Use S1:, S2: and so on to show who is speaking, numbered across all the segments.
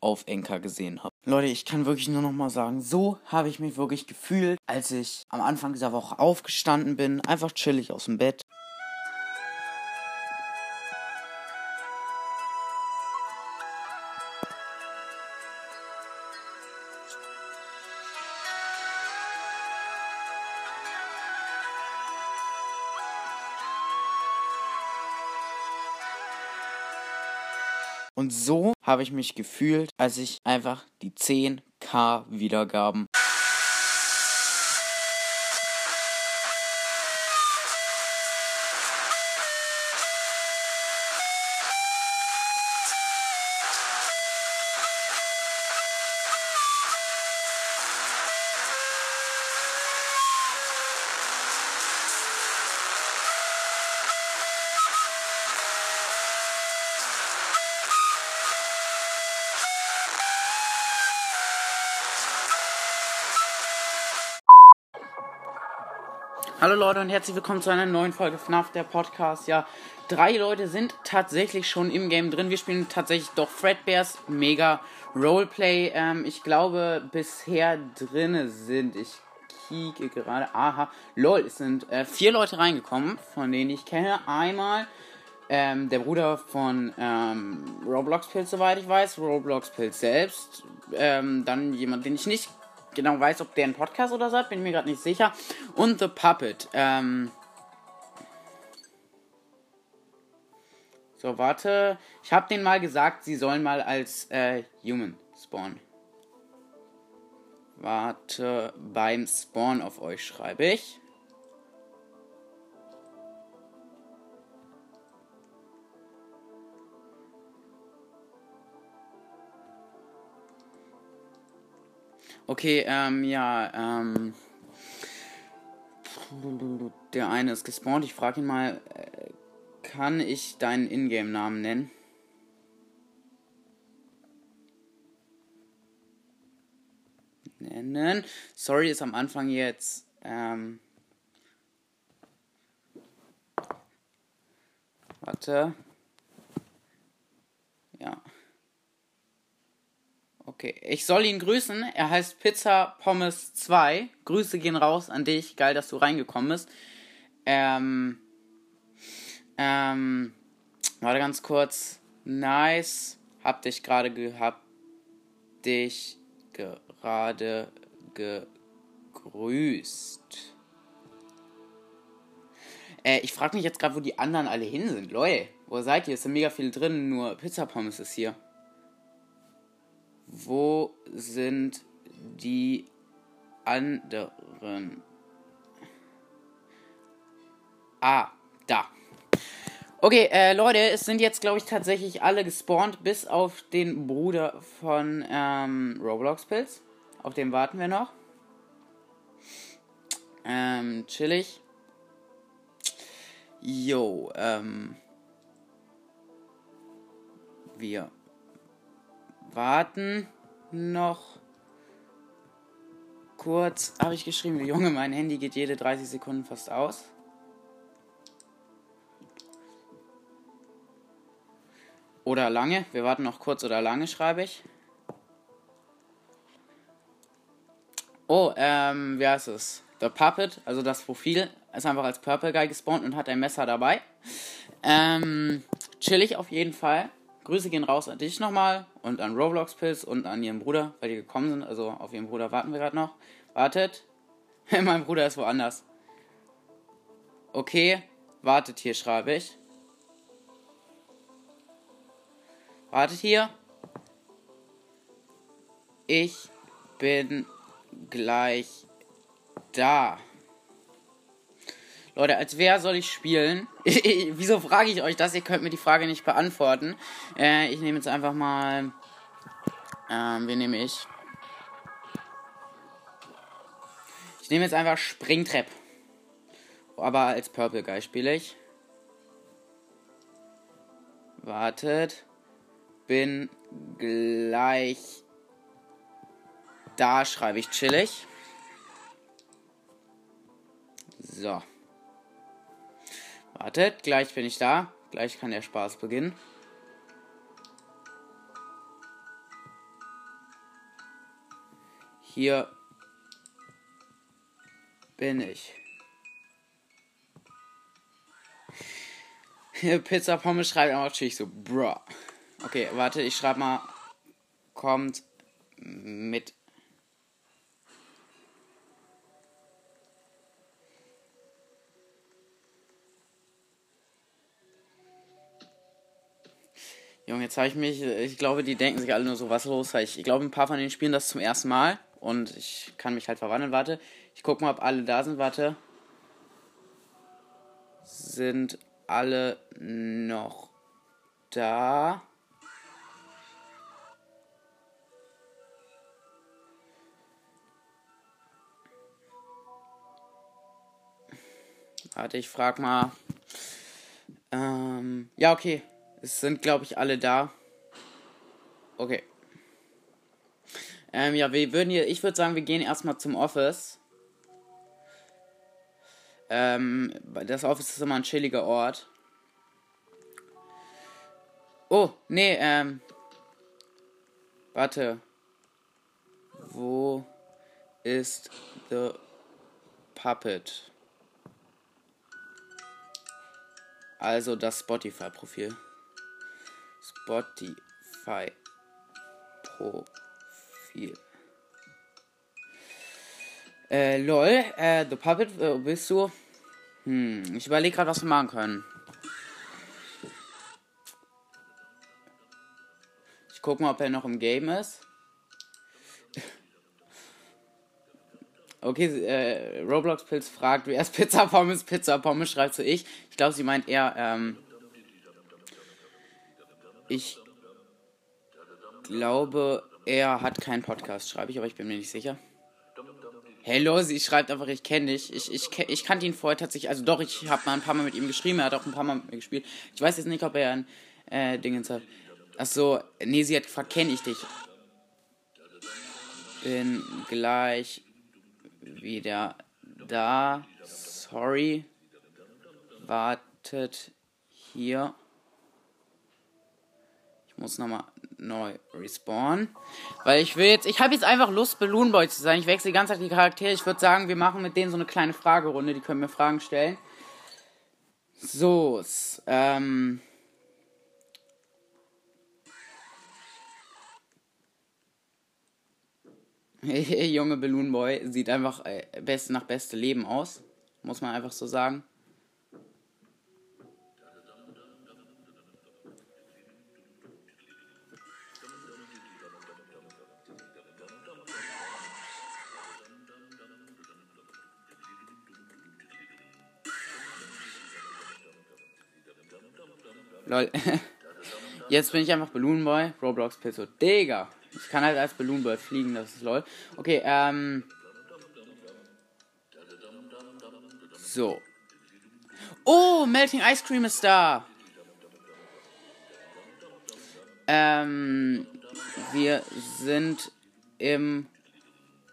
S1: auf Enker gesehen habe. Leute, ich kann wirklich nur noch mal sagen, so habe ich mich wirklich gefühlt, als ich am Anfang dieser Woche aufgestanden bin, einfach chillig aus dem Bett. Und so habe ich mich gefühlt, als ich einfach die 10k Wiedergaben Hallo Leute und herzlich willkommen zu einer neuen Folge FNAF, der Podcast. Ja, drei Leute sind tatsächlich schon im Game drin. Wir spielen tatsächlich doch Fredbears, mega Roleplay. Ähm, ich glaube, bisher drinne sind, ich kieke gerade, aha, lol, es sind äh, vier Leute reingekommen, von denen ich kenne. Einmal ähm, der Bruder von ähm, Roblox Pilz, soweit ich weiß, Roblox Pilz selbst. Ähm, dann jemand, den ich nicht genau weiß, ob der ein Podcast oder so hat, bin ich mir gerade nicht sicher. Und The Puppet. Ähm so, warte. Ich habe denen mal gesagt, sie sollen mal als äh, Human spawnen. Warte, beim Spawn auf euch schreibe ich. Okay, ähm, ja, ähm. Der eine ist gespawnt. Ich frage ihn mal, äh, kann ich deinen Ingame-Namen nennen? Nennen. Sorry, ist am Anfang jetzt, ähm. Warte. Ja. Okay, ich soll ihn grüßen. Er heißt Pizza Pommes 2. Grüße gehen raus an dich. Geil, dass du reingekommen bist. Ähm. Ähm. Warte ganz kurz. Nice. Hab dich gerade gehabt. Dich gerade gegrüßt. Äh, ich frage mich jetzt gerade, wo die anderen alle hin sind. Leute, wo seid ihr? Es sind mega viele drin, nur Pizza Pommes ist hier. Wo sind die anderen? Ah, da. Okay, äh, Leute, es sind jetzt, glaube ich, tatsächlich alle gespawnt, bis auf den Bruder von ähm, Roblox Pilz. Auf den warten wir noch. Ähm, chillig. Jo, ähm. Wir warten noch kurz. Habe ich geschrieben, Junge, mein Handy geht jede 30 Sekunden fast aus. Oder lange. Wir warten noch kurz oder lange, schreibe ich. Oh, ähm, wie heißt es? The Puppet, also das Profil, ist einfach als Purple Guy gespawnt und hat ein Messer dabei. Ähm, chillig auf jeden Fall. Grüße gehen raus an dich nochmal und an Roblox Pills und an ihren Bruder, weil die gekommen sind. Also auf ihren Bruder warten wir gerade noch. Wartet. mein Bruder ist woanders. Okay, wartet hier, schreibe ich. Wartet hier. Ich bin gleich da. Leute, als wer soll ich spielen? Wieso frage ich euch das? Ihr könnt mir die Frage nicht beantworten. Äh, ich nehme jetzt einfach mal. Ähm, wen nehme ich? Ich nehme jetzt einfach Springtrap. Aber als Purple Guy spiele ich. Wartet. Bin gleich da, schreibe ich chillig. So. Wartet, gleich bin ich da. Gleich kann der Spaß beginnen. Hier bin ich. Pizza Pommes schreibt auch natürlich so, bruh. Okay, warte, ich schreibe mal, kommt mit Junge, jetzt habe ich mich, ich glaube, die denken sich alle nur so, was los, ich glaube, ein paar von denen spielen das zum ersten Mal und ich kann mich halt verwandeln, warte. Ich gucke mal, ob alle da sind, warte. Sind alle noch da? Warte, ich frag mal. Ähm, ja, okay. Es sind, glaube ich, alle da. Okay. Ähm, ja, wir würden hier, ich würde sagen, wir gehen erstmal zum Office. Ähm, das Office ist immer ein chilliger Ort. Oh, nee, ähm. Warte. Wo ist the Puppet? Also das Spotify-Profil. Spotify-Profil. Äh, lol, äh, The Puppet, äh, bist du? Hm, ich überlege gerade, was wir machen können. Ich gucke mal, ob er noch im Game ist. Okay, äh, Roblox Pilz fragt, wer ist Pizza Pommes? Pizza Pommes schreibt zu ich. Ich glaube, sie meint eher, ähm, ich glaube, er hat keinen Podcast, schreibe ich, aber ich bin mir nicht sicher. Hello, sie schreibt einfach, ich kenne dich. Ich, ich, ich kannte ihn vorher tatsächlich, also doch, ich habe mal ein paar Mal mit ihm geschrieben, er hat auch ein paar Mal mit mir gespielt. Ich weiß jetzt nicht, ob er ein äh, Dingens hat. Achso, nee, sie hat gefragt, kenne ich dich? Bin gleich wieder da. Sorry. Wartet hier. Muss nochmal neu respawnen. Weil ich will jetzt, ich habe jetzt einfach Lust, Balloon Boy zu sein. Ich wechsle die ganze Zeit die Charaktere. Ich würde sagen, wir machen mit denen so eine kleine Fragerunde. Die können mir Fragen stellen. So, ähm. Junge Balloon Boy sieht einfach äh, best, nach beste Leben aus. Muss man einfach so sagen. Lol. Jetzt bin ich einfach Balloon Boy, Roblox Pizzo. Digga. Ich kann halt als Balloon Boy fliegen, das ist lol. Okay, ähm. So. Oh, Melting Ice Cream ist da. Ähm, wir sind im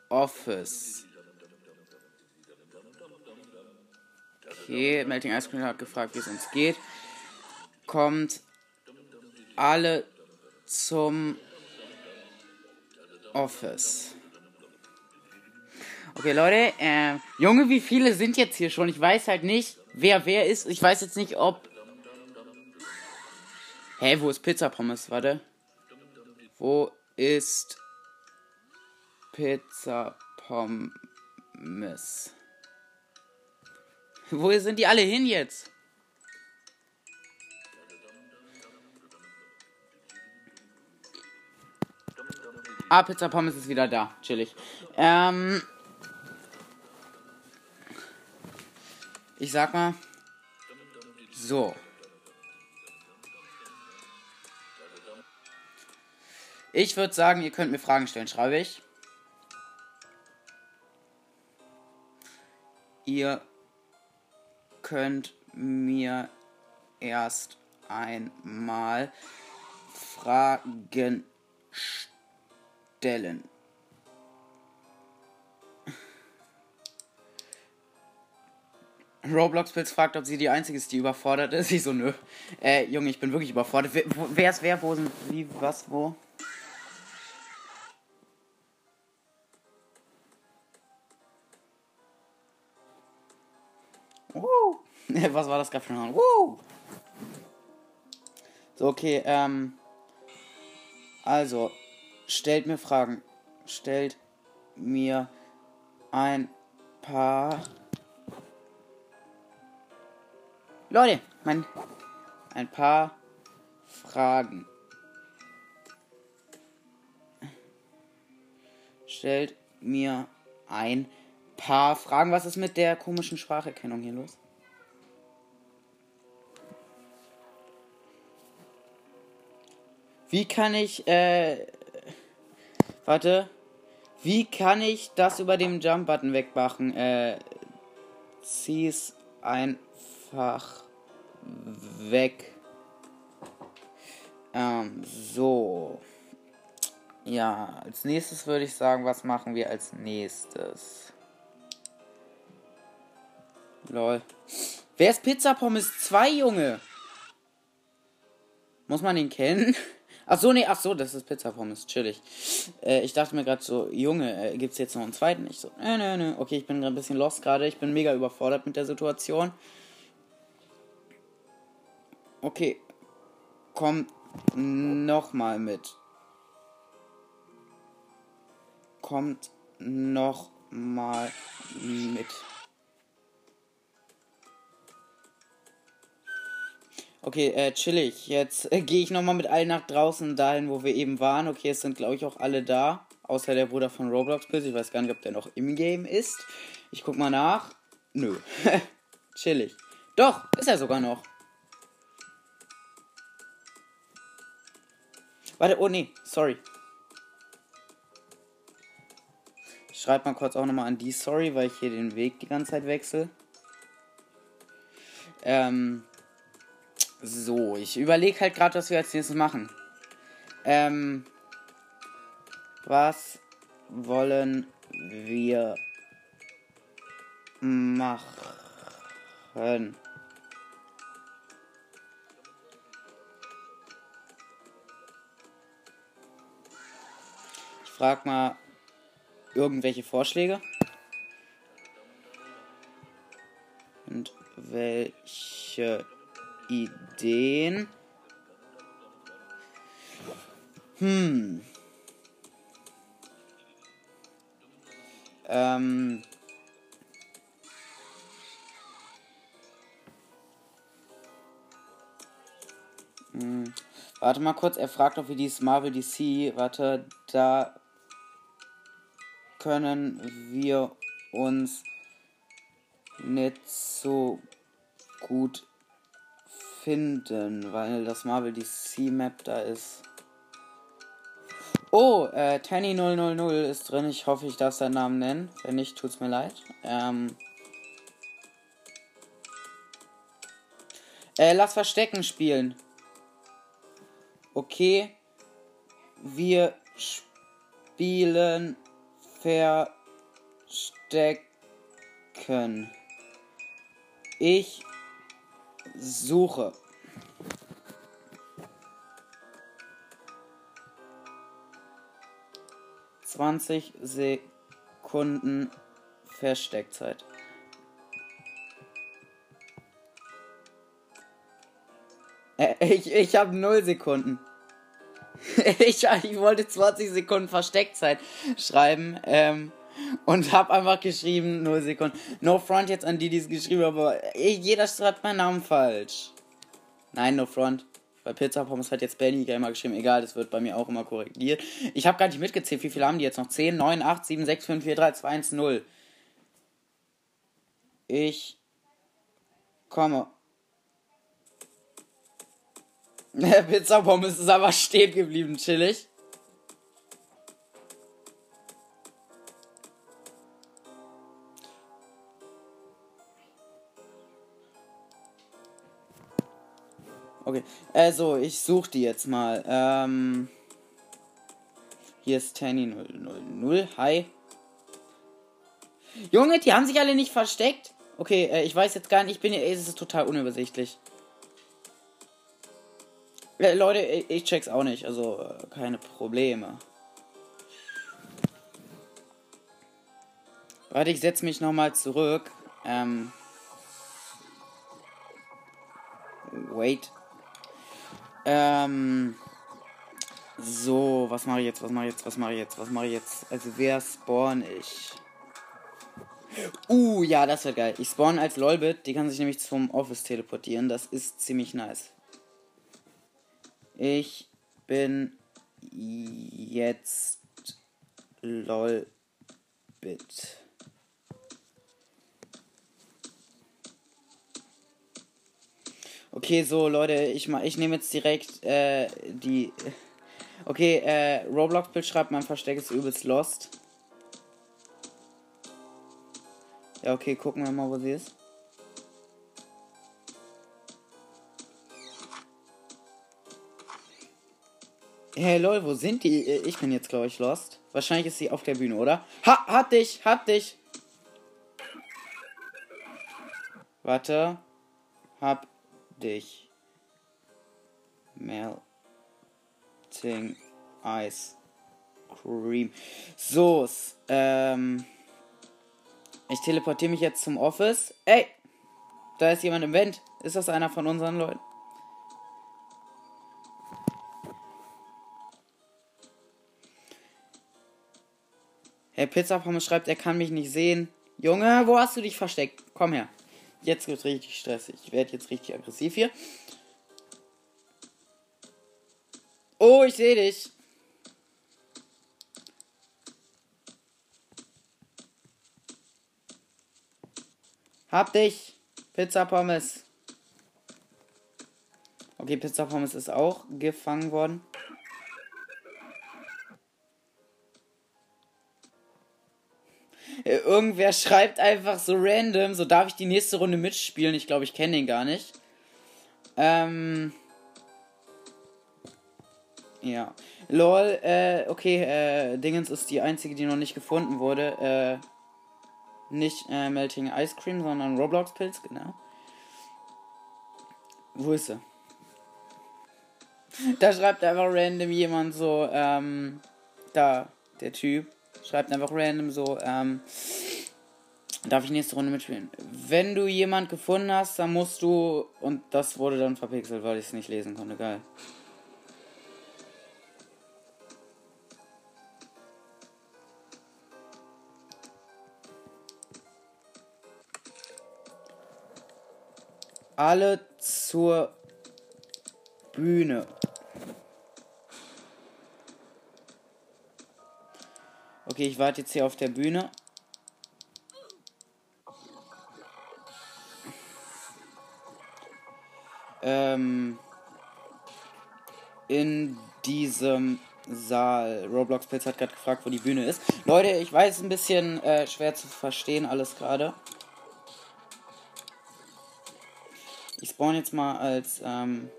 S1: Office. Okay, Melting Ice Cream hat gefragt, wie es uns geht kommt alle zum Office. Okay, Leute, äh, Junge, wie viele sind jetzt hier schon? Ich weiß halt nicht, wer wer ist. Ich weiß jetzt nicht, ob. Hä, hey, wo ist Pizza Pommes? Warte. Wo ist Pizza Pommes? Wo sind die alle hin jetzt? Ah, Pizza Pommes ist wieder da. Chillig. Ähm. Ich sag mal. So. Ich würde sagen, ihr könnt mir Fragen stellen, schreibe ich. Ihr könnt mir erst einmal Fragen stellen stellen. Roblox-Pilz fragt, ob sie die Einzige ist, die überfordert ist. Ich so, nö. Äh, Junge, ich bin wirklich überfordert. Wer, wer ist wer? Wo sind wie, was, wo? Woo. was war das gerade für ein Woo. So, okay, ähm. Also, stellt mir Fragen. Stellt mir ein paar. Leute, mein. Ein paar Fragen. Stellt mir ein paar Fragen. Was ist mit der komischen Spracherkennung hier los? Wie kann ich, äh, warte, wie kann ich das über dem Jump-Button wegmachen? Äh, zieh's einfach weg. Ähm, so. Ja, als nächstes würde ich sagen, was machen wir als nächstes? Lol. Wer ist Pizza Pommes 2, Junge? Muss man ihn kennen? Ach so, nee, ach so, das ist Pizza Pommes, chillig. Äh, ich dachte mir gerade so, Junge, äh, gibt's jetzt noch einen zweiten? Ich so, nö, nö, nö. Okay, ich bin gerade ein bisschen lost gerade. Ich bin mega überfordert mit der Situation. Okay. Kommt nochmal mit. Kommt nochmal mit. Okay, äh, chillig. Jetzt äh, gehe ich nochmal mit allen nach draußen, dahin, wo wir eben waren. Okay, es sind, glaube ich, auch alle da. Außer der Bruder von Roblox Pilz. Ich weiß gar nicht, ob der noch im Game ist. Ich guck mal nach. Nö. chillig. Doch, ist er sogar noch. Warte, oh nee, sorry. Ich schreibe mal kurz auch nochmal an die Sorry, weil ich hier den Weg die ganze Zeit wechsle. Ähm, so, ich überlege halt gerade, was wir als nächstes machen. Ähm, was wollen wir machen? Ich frag mal irgendwelche Vorschläge. Und welche Ideen. Hm. Ähm. Hm. Warte mal kurz, er fragt, ob wir dieses Marvel DC. Warte, da können wir uns nicht so gut finden, weil das Marvel DC Map da ist. Oh, äh, Tanny000 ist drin. Ich hoffe, ich darf seinen Namen nennen. Wenn nicht, tut's mir leid. Ähm. Äh, lass Verstecken spielen. Okay. Wir spielen Verstecken. Ich Suche. Zwanzig Sekunden Versteckzeit. Äh, ich, ich habe null Sekunden. ich, ich wollte 20 Sekunden Versteckzeit schreiben. Ähm, und habe einfach geschrieben, 0 Sekunden. No front jetzt an die, die es geschrieben haben, aber jeder schreibt meinen Namen falsch. Nein, no front. Bei Pizza Pommes hat jetzt Benny Gamer geschrieben. Egal, das wird bei mir auch immer korrigiert. Ich habe gar nicht mitgezählt. Wie viele haben die jetzt noch? 10, 9, 8, 7, 6, 5, 4, 3, 2, 1, 0. Ich komme. Pizza Pommes ist aber stehen geblieben, chillig. Okay, also ich suche die jetzt mal. Ähm, hier ist Tanny 000. Hi. Junge, die haben sich alle nicht versteckt. Okay, äh, ich weiß jetzt gar nicht, ich bin ja, es ist total unübersichtlich. Äh, Leute, ich check's auch nicht, also äh, keine Probleme. Warte, ich setze mich nochmal zurück. Ähm, Wait. Ähm. So, was mache ich jetzt? Was mache ich jetzt? Was mache ich jetzt? Was mache ich jetzt? Also, wer spawn ich? Uh, ja, das wird geil. Ich spawn als Lolbit. Die kann sich nämlich zum Office teleportieren. Das ist ziemlich nice. Ich bin jetzt Lolbit. Okay, so Leute, ich ich nehme jetzt direkt äh, die. Okay, äh, Roblox-Bild schreibt, mein Versteck ist übelst lost. Ja, okay, gucken wir mal, wo sie ist. Hey lol, wo sind die? Äh, ich bin jetzt, glaube ich, lost. Wahrscheinlich ist sie auf der Bühne, oder? Ha, hat dich, hat dich. Warte. Hab dich. Melting Ice Cream. So, ähm. Ich teleportiere mich jetzt zum Office. Ey! Da ist jemand im Vent. Ist das einer von unseren Leuten? Herr Pizza Pommes schreibt, er kann mich nicht sehen. Junge, wo hast du dich versteckt? Komm her. Jetzt wird richtig stressig. Ich werde jetzt richtig aggressiv hier. Oh, ich sehe dich. Hab dich. Pizza Pommes. Okay, Pizza Pommes ist auch gefangen worden. Irgendwer schreibt einfach so random, so darf ich die nächste Runde mitspielen. Ich glaube, ich kenne den gar nicht. Ähm. Ja. Lol, äh, okay, äh, Dingens ist die einzige, die noch nicht gefunden wurde. Äh, nicht äh, Melting Ice Cream, sondern Roblox Pilz, genau. Wo ist sie? Da schreibt einfach random jemand so, ähm, da, der Typ, schreibt einfach random so, ähm, darf ich nächste Runde mitspielen? Wenn du jemand gefunden hast, dann musst du, und das wurde dann verpixelt, weil ich es nicht lesen konnte, geil. alle zur Bühne. Okay, ich warte jetzt hier auf der Bühne. Ähm, in diesem Saal. Roblox Pilz hat gerade gefragt, wo die Bühne ist. Leute, ich weiß, ein bisschen äh, schwer zu verstehen alles gerade. Ich spawn jetzt mal als, ähm,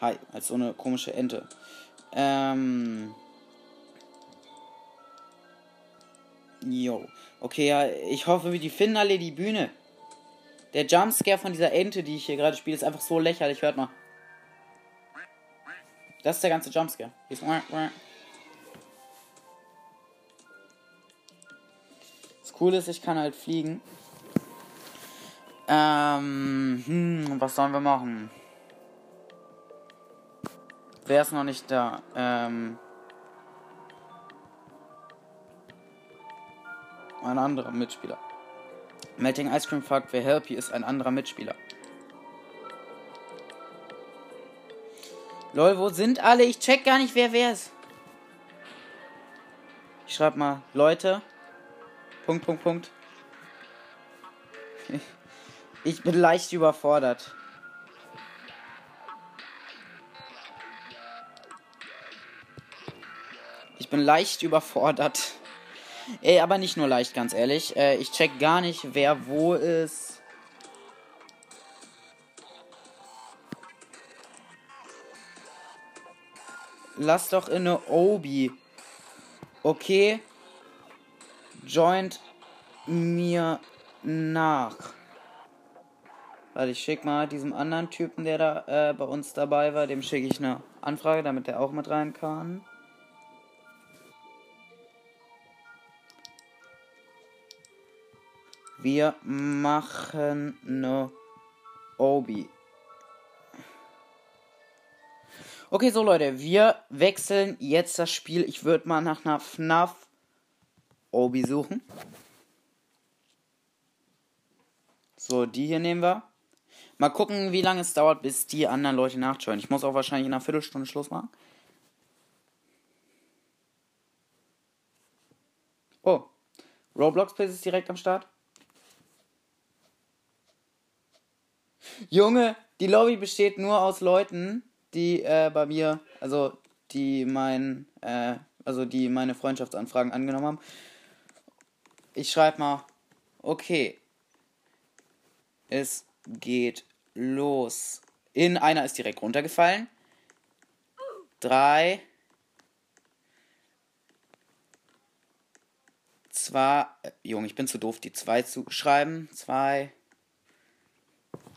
S1: hi, als so eine komische Ente. Ähm, jo. Okay, ja, ich hoffe, die finden alle die Bühne. Der Jumpscare von dieser Ente, die ich hier gerade spiele, ist einfach so lächerlich. Hört mal. Das ist der ganze Jumpscare. Das Coole ist, ich kann halt fliegen. Ähm, hm, was sollen wir machen? Wer ist noch nicht da? Ähm, ein anderer Mitspieler. Melting Ice Cream fragt, wer Helpy ist ein anderer Mitspieler. Lol, wo sind alle? Ich check gar nicht, wer wer ist. Ich schreib mal, Leute. Punkt, Punkt, Punkt. Ich bin leicht überfordert. Ich bin leicht überfordert. Ey, aber nicht nur leicht, ganz ehrlich. Äh, ich check gar nicht, wer wo ist. Lass doch in eine Obi. Okay. Joint mir nach. Warte, ich schick mal diesem anderen Typen, der da äh, bei uns dabei war, dem schicke ich eine Anfrage, damit der auch mit rein kann. Wir machen eine Obi. Okay, so Leute, wir wechseln jetzt das Spiel. Ich würde mal nach einer FNAF Obi suchen. So, die hier nehmen wir. Mal gucken, wie lange es dauert, bis die anderen Leute nachschauen. Ich muss auch wahrscheinlich in einer Viertelstunde Schluss machen. Oh, Roblox Place ist direkt am Start. Junge, die Lobby besteht nur aus Leuten, die äh, bei mir, also die mein, äh, also die meine Freundschaftsanfragen angenommen haben. Ich schreibe mal, okay, es geht los. In einer ist direkt runtergefallen. Drei. Zwei. Äh, Junge, ich bin zu doof, die zwei zu schreiben. Zwei.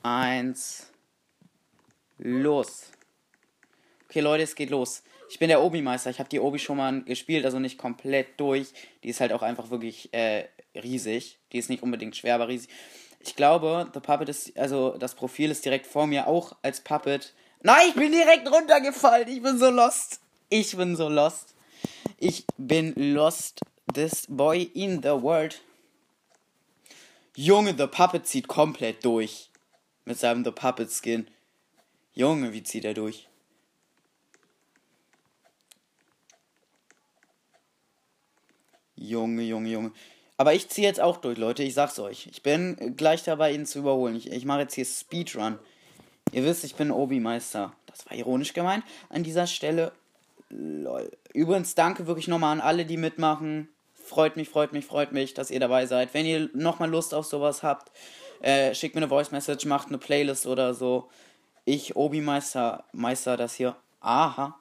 S1: Eins. Los. Okay, Leute, es geht los. Ich bin der Obi-Meister. Ich habe die Obi schon mal gespielt, also nicht komplett durch. Die ist halt auch einfach wirklich äh, riesig. Die ist nicht unbedingt schwer, aber riesig. Ich glaube, The Puppet ist, also das Profil ist direkt vor mir, auch als Puppet. Nein, ich bin direkt runtergefallen. Ich bin so lost. Ich bin so lost. Ich bin lost. This boy in the world. Junge, The Puppet zieht komplett durch. Mit seinem The Puppet Skin. Junge, wie zieht er durch? Junge, Junge, Junge. Aber ich ziehe jetzt auch durch, Leute. Ich sag's euch. Ich bin gleich dabei, ihn zu überholen. Ich, ich mache jetzt hier Speedrun. Ihr wisst, ich bin Obi-Meister. Das war ironisch gemeint. An dieser Stelle. Lol. Übrigens, danke wirklich nochmal an alle, die mitmachen. Freut mich, freut mich, freut mich, dass ihr dabei seid. Wenn ihr nochmal Lust auf sowas habt, äh, schickt mir eine Voice Message, macht eine Playlist oder so. Ich, Obi-Meister, meister das hier. Aha.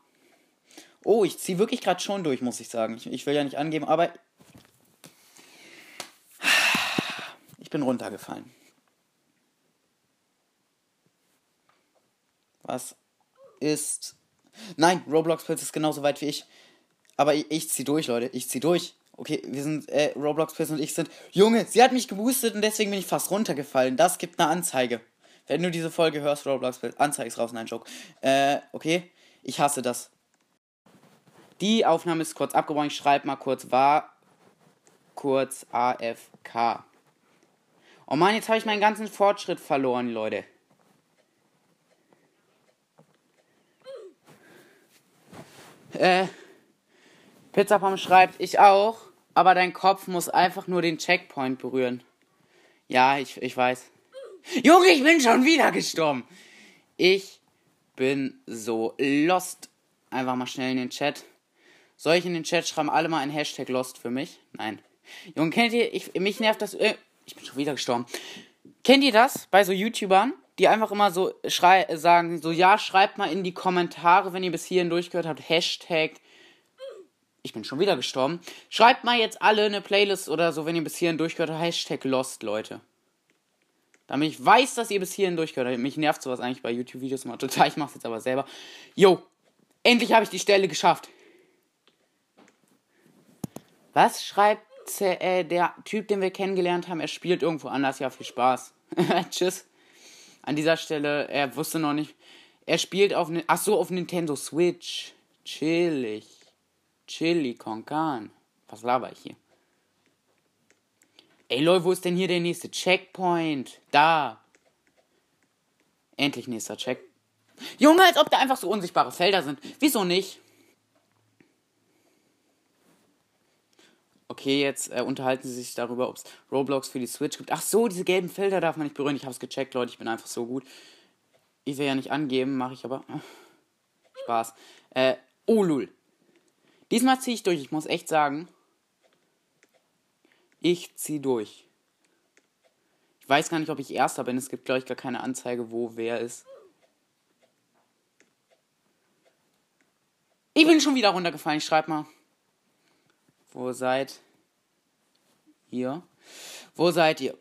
S1: Oh, ich ziehe wirklich gerade schon durch, muss ich sagen. Ich, ich will ja nicht angeben, aber bin runtergefallen. Was ist. Nein, Roblox Pilz ist genauso weit wie ich. Aber ich, ich zieh durch, Leute. Ich zieh durch. Okay, wir sind, äh, Roblox Pilz und ich sind. Junge, sie hat mich geboostet und deswegen bin ich fast runtergefallen. Das gibt eine Anzeige. Wenn du diese Folge hörst, Roblox Pilz, Anzeige ist raus, nein, Joke. Äh, okay. Ich hasse das. Die Aufnahme ist kurz abgebrochen. Ich schreibe mal kurz war kurz AFK. Oh Mann, jetzt habe ich meinen ganzen Fortschritt verloren, Leute. Äh, Pizzapom schreibt, ich auch, aber dein Kopf muss einfach nur den Checkpoint berühren. Ja, ich, ich weiß. Junge, ich bin schon wieder gestorben. Ich bin so lost. Einfach mal schnell in den Chat. Soll ich in den Chat schreiben, alle mal ein Hashtag lost für mich? Nein. Junge, kennt ihr, ich, mich nervt das, äh, ich bin schon wieder gestorben. Kennt ihr das bei so YouTubern, die einfach immer so schrei sagen, so ja, schreibt mal in die Kommentare, wenn ihr bis hierhin durchgehört habt, Hashtag. Ich bin schon wieder gestorben. Schreibt mal jetzt alle eine Playlist oder so, wenn ihr bis hierhin durchgehört habt, Hashtag Lost, Leute. Damit ich weiß, dass ihr bis hierhin durchgehört habt. Mich nervt sowas eigentlich bei YouTube-Videos immer total. Ich mach's jetzt aber selber. Yo, endlich habe ich die Stelle geschafft. Was schreibt äh, der Typ, den wir kennengelernt haben, er spielt irgendwo anders. Ja, viel Spaß. Tschüss. An dieser Stelle, er wusste noch nicht. Er spielt auf, ach so, auf Nintendo Switch. Chillig. Chili con carne. Was laber ich hier? Ey, Leute, wo ist denn hier der nächste Checkpoint? Da. Endlich nächster Check. Junge, als ob da einfach so unsichtbare Felder sind. Wieso nicht? okay, jetzt äh, unterhalten sie sich darüber, ob es Roblox für die Switch gibt. Ach so, diese gelben Felder darf man nicht berühren. Ich habe es gecheckt, Leute, ich bin einfach so gut. Ich will ja nicht angeben, mache ich aber. Spaß. Äh, oh, lul. Diesmal ziehe ich durch. Ich muss echt sagen, ich ziehe durch. Ich weiß gar nicht, ob ich Erster bin. Es gibt, glaube ich, gar keine Anzeige, wo wer ist. Ich bin schon wieder runtergefallen. Ich schreibe mal. Wo seid ihr? Wo seid ihr?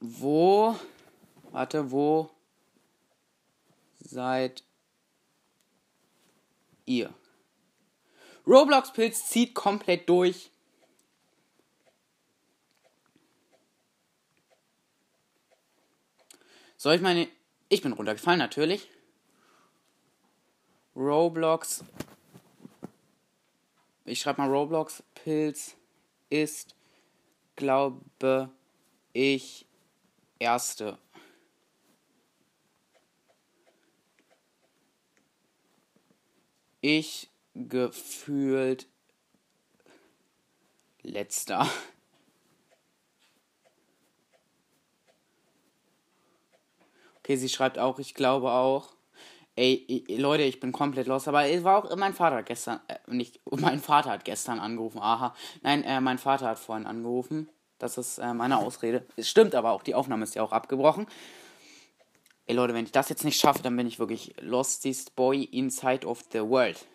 S1: Wo? Warte, wo seid ihr? Roblox Pilz zieht komplett durch. Soll ich meine. Ich bin runtergefallen, natürlich. Roblox. Ich schreibe mal Roblox Pilz ist, glaube ich, erste. Ich gefühlt letzter. Okay, sie schreibt auch, ich glaube auch. Ey, Leute, ich bin komplett los. Aber es war auch mein Vater gestern, äh, nicht, mein Vater hat gestern angerufen. Aha. Nein, äh, mein Vater hat vorhin angerufen. Das ist äh, meine Ausrede. Es stimmt aber auch, die Aufnahme ist ja auch abgebrochen. Ey, Leute, wenn ich das jetzt nicht schaffe, dann bin ich wirklich lostest boy inside of the world.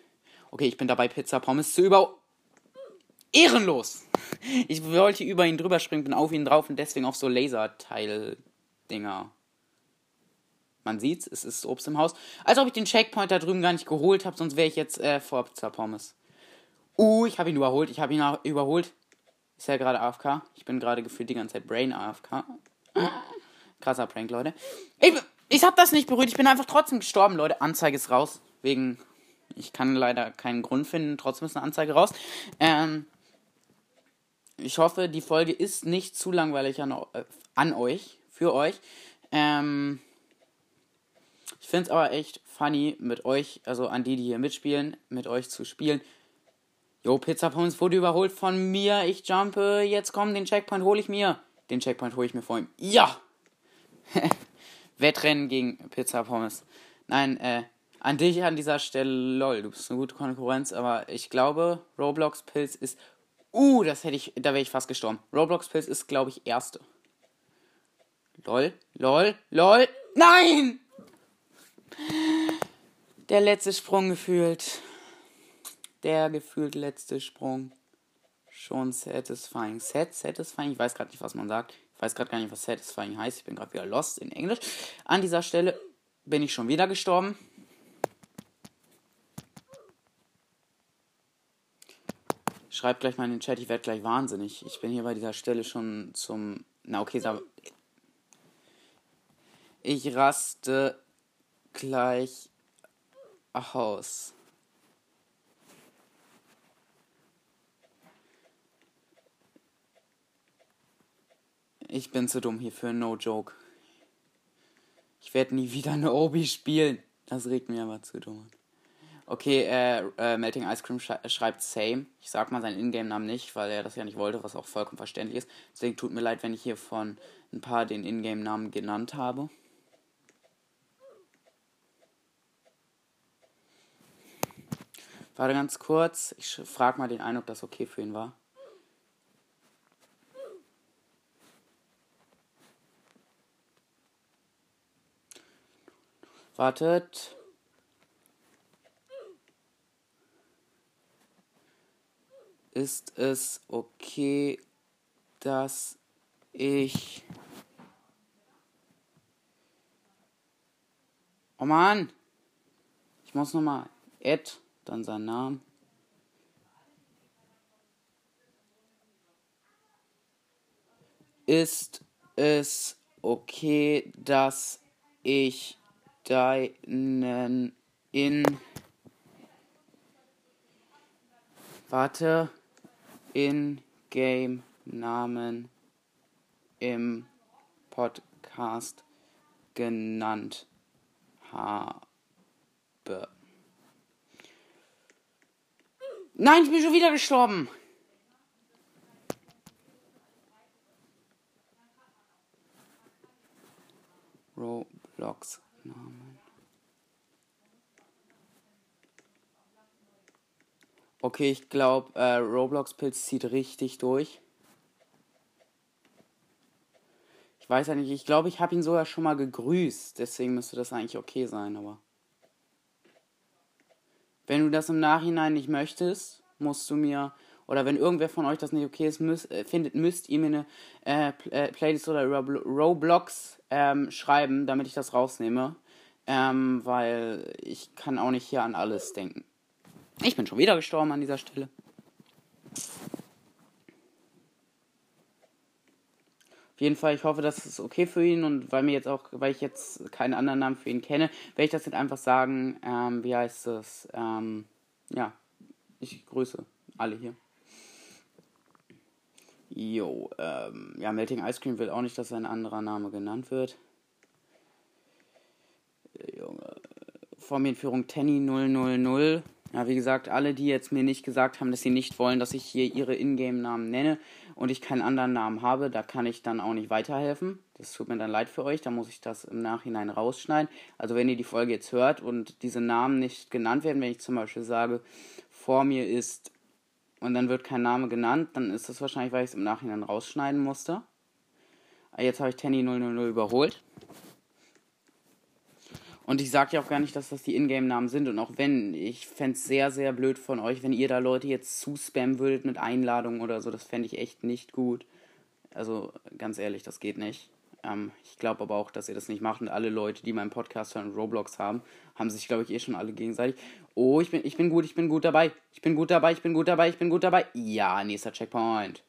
S1: Okay, ich bin dabei, Pizza Pommes zu über. Ehrenlos! Ich wollte über ihn drüber springen, bin auf ihn drauf und deswegen auf so Laserteil-Dinger man sieht's, es ist Obst im Haus. Als ob ich den Checkpoint da drüben gar nicht geholt habe, sonst wäre ich jetzt äh, vor Pizza Pommes. Uh, ich habe ihn überholt. Ich habe ihn überholt. Ist ja gerade AFK. Ich bin gerade gefühlt die ganze Zeit Brain AFK. Krasser Prank, Leute. Ich, ich habe das nicht berührt. Ich bin einfach trotzdem gestorben, Leute. Anzeige ist raus. Wegen. Ich kann leider keinen Grund finden. Trotzdem ist eine Anzeige raus. Ähm. Ich hoffe, die Folge ist nicht zu langweilig an, an euch. Für euch. Ähm. Ich finde es aber echt funny, mit euch, also an die, die hier mitspielen, mit euch zu spielen. Jo, Pizza Pommes wurde überholt von mir. Ich jumpe. Jetzt komm, den Checkpoint hole ich mir. Den Checkpoint hole ich mir vor ihm. Ja! Wettrennen gegen Pizza Pommes. Nein, äh, an dich an dieser Stelle, lol, du bist eine gute Konkurrenz, aber ich glaube, Roblox Pilz ist. Uh, das hätte ich, da wäre ich fast gestorben. Roblox Pilz ist, glaube ich, erste. Lol, lol, lol. Nein! Der letzte Sprung gefühlt. Der gefühlt letzte Sprung. Schon satisfying. Set, satisfying. Ich weiß gerade nicht, was man sagt. Ich weiß gerade gar nicht, was satisfying heißt. Ich bin gerade wieder lost in Englisch. An dieser Stelle bin ich schon wieder gestorben. Schreibt gleich mal in den Chat, ich werde gleich wahnsinnig. Ich bin hier bei dieser Stelle schon zum. Na okay, sag. Ich raste gleich aus. Ich bin zu dumm hierfür, no joke. Ich werde nie wieder eine Obi spielen. Das regt mir aber zu dumm. Okay, äh, äh, Melting Ice Cream sch schreibt Same. Ich sag mal seinen Ingame-Namen nicht, weil er das ja nicht wollte, was auch vollkommen verständlich ist. Deswegen tut mir leid, wenn ich hier von ein paar den Ingame-Namen genannt habe. Warte ganz kurz. Ich frage mal den einen, ob das okay für ihn war. Wartet. Ist es okay, dass ich... Oh Mann! Ich muss nochmal... Ed dann sein Name. Ist es okay, dass ich deinen in warte in Game Namen im Podcast genannt habe. Nein, ich bin schon wieder gestorben. Roblox Namen. Okay, ich glaube, äh, Roblox Pilz zieht richtig durch. Ich weiß ja nicht, ich glaube, ich habe ihn sogar schon mal gegrüßt. Deswegen müsste das eigentlich okay sein, aber. Wenn du das im Nachhinein nicht möchtest, musst du mir, oder wenn irgendwer von euch das nicht okay ist, müsst, äh, findet, müsst ihr mir eine äh, äh Playlist oder Roblox ähm, schreiben, damit ich das rausnehme. Ähm, weil ich kann auch nicht hier an alles denken. Ich bin schon wieder gestorben an dieser Stelle. Auf jeden Fall, ich hoffe, das ist okay für ihn und weil mir jetzt auch, weil ich jetzt keinen anderen Namen für ihn kenne, werde ich das jetzt einfach sagen, ähm, wie heißt es? Ähm, ja, ich grüße alle hier. Jo, ähm, ja, Melting Ice Cream will auch nicht, dass ein anderer Name genannt wird. Junge. Formienführung Tenny 000. Ja, wie gesagt, alle, die jetzt mir nicht gesagt haben, dass sie nicht wollen, dass ich hier ihre Ingame-Namen nenne und ich keinen anderen Namen habe, da kann ich dann auch nicht weiterhelfen. Das tut mir dann leid für euch, da muss ich das im Nachhinein rausschneiden. Also wenn ihr die Folge jetzt hört und diese Namen nicht genannt werden, wenn ich zum Beispiel sage, vor mir ist und dann wird kein Name genannt, dann ist das wahrscheinlich, weil ich es im Nachhinein rausschneiden musste. Jetzt habe ich Tenny 000 überholt. Und ich sage ja auch gar nicht, dass das die Ingame-Namen sind. Und auch wenn, ich fände es sehr, sehr blöd von euch, wenn ihr da Leute jetzt zuspammen würdet mit Einladungen oder so. Das fände ich echt nicht gut. Also ganz ehrlich, das geht nicht. Ähm, ich glaube aber auch, dass ihr das nicht macht. Und alle Leute, die meinen Podcast hören Roblox haben, haben sich, glaube ich, eh schon alle gegenseitig. Oh, ich bin, ich bin gut, ich bin gut dabei. Ich bin gut dabei, ich bin gut dabei, ich bin gut dabei. Ja, nächster Checkpoint.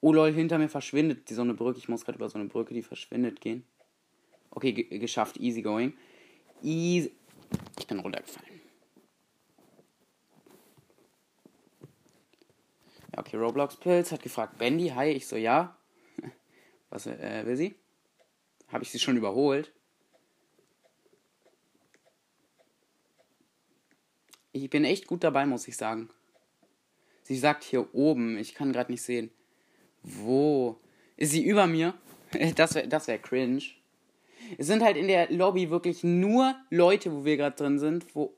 S1: Oh lol, hinter mir verschwindet die so eine Brücke. Ich muss gerade über so eine Brücke, die verschwindet, gehen. Okay, geschafft, easy going. Easy. Ich bin runtergefallen. Ja, okay, Roblox Pilz hat gefragt, Bendy, hi, ich so, ja. Was äh, will sie? Habe ich sie schon überholt? Ich bin echt gut dabei, muss ich sagen. Sie sagt hier oben, ich kann gerade nicht sehen. Wo? Ist sie über mir? Das wäre das wär cringe. Es sind halt in der Lobby wirklich nur Leute, wo wir gerade drin sind, wo.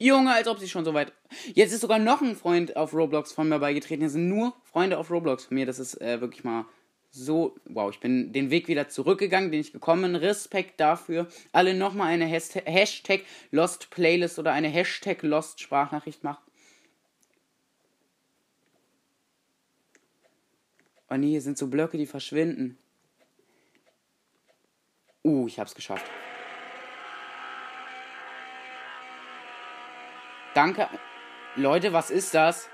S1: Junge, als ob sie schon so weit. Jetzt ist sogar noch ein Freund auf Roblox von mir beigetreten. Es sind nur Freunde auf Roblox von mir. Das ist äh, wirklich mal so. Wow, ich bin den Weg wieder zurückgegangen, den ich gekommen bin. Respekt dafür. Alle nochmal eine Hashtag Lost Playlist oder eine Hashtag Lost Sprachnachricht machen. Oh nee, hier sind so Blöcke, die verschwinden. Uh, ich hab's geschafft. Danke. Leute, was ist das?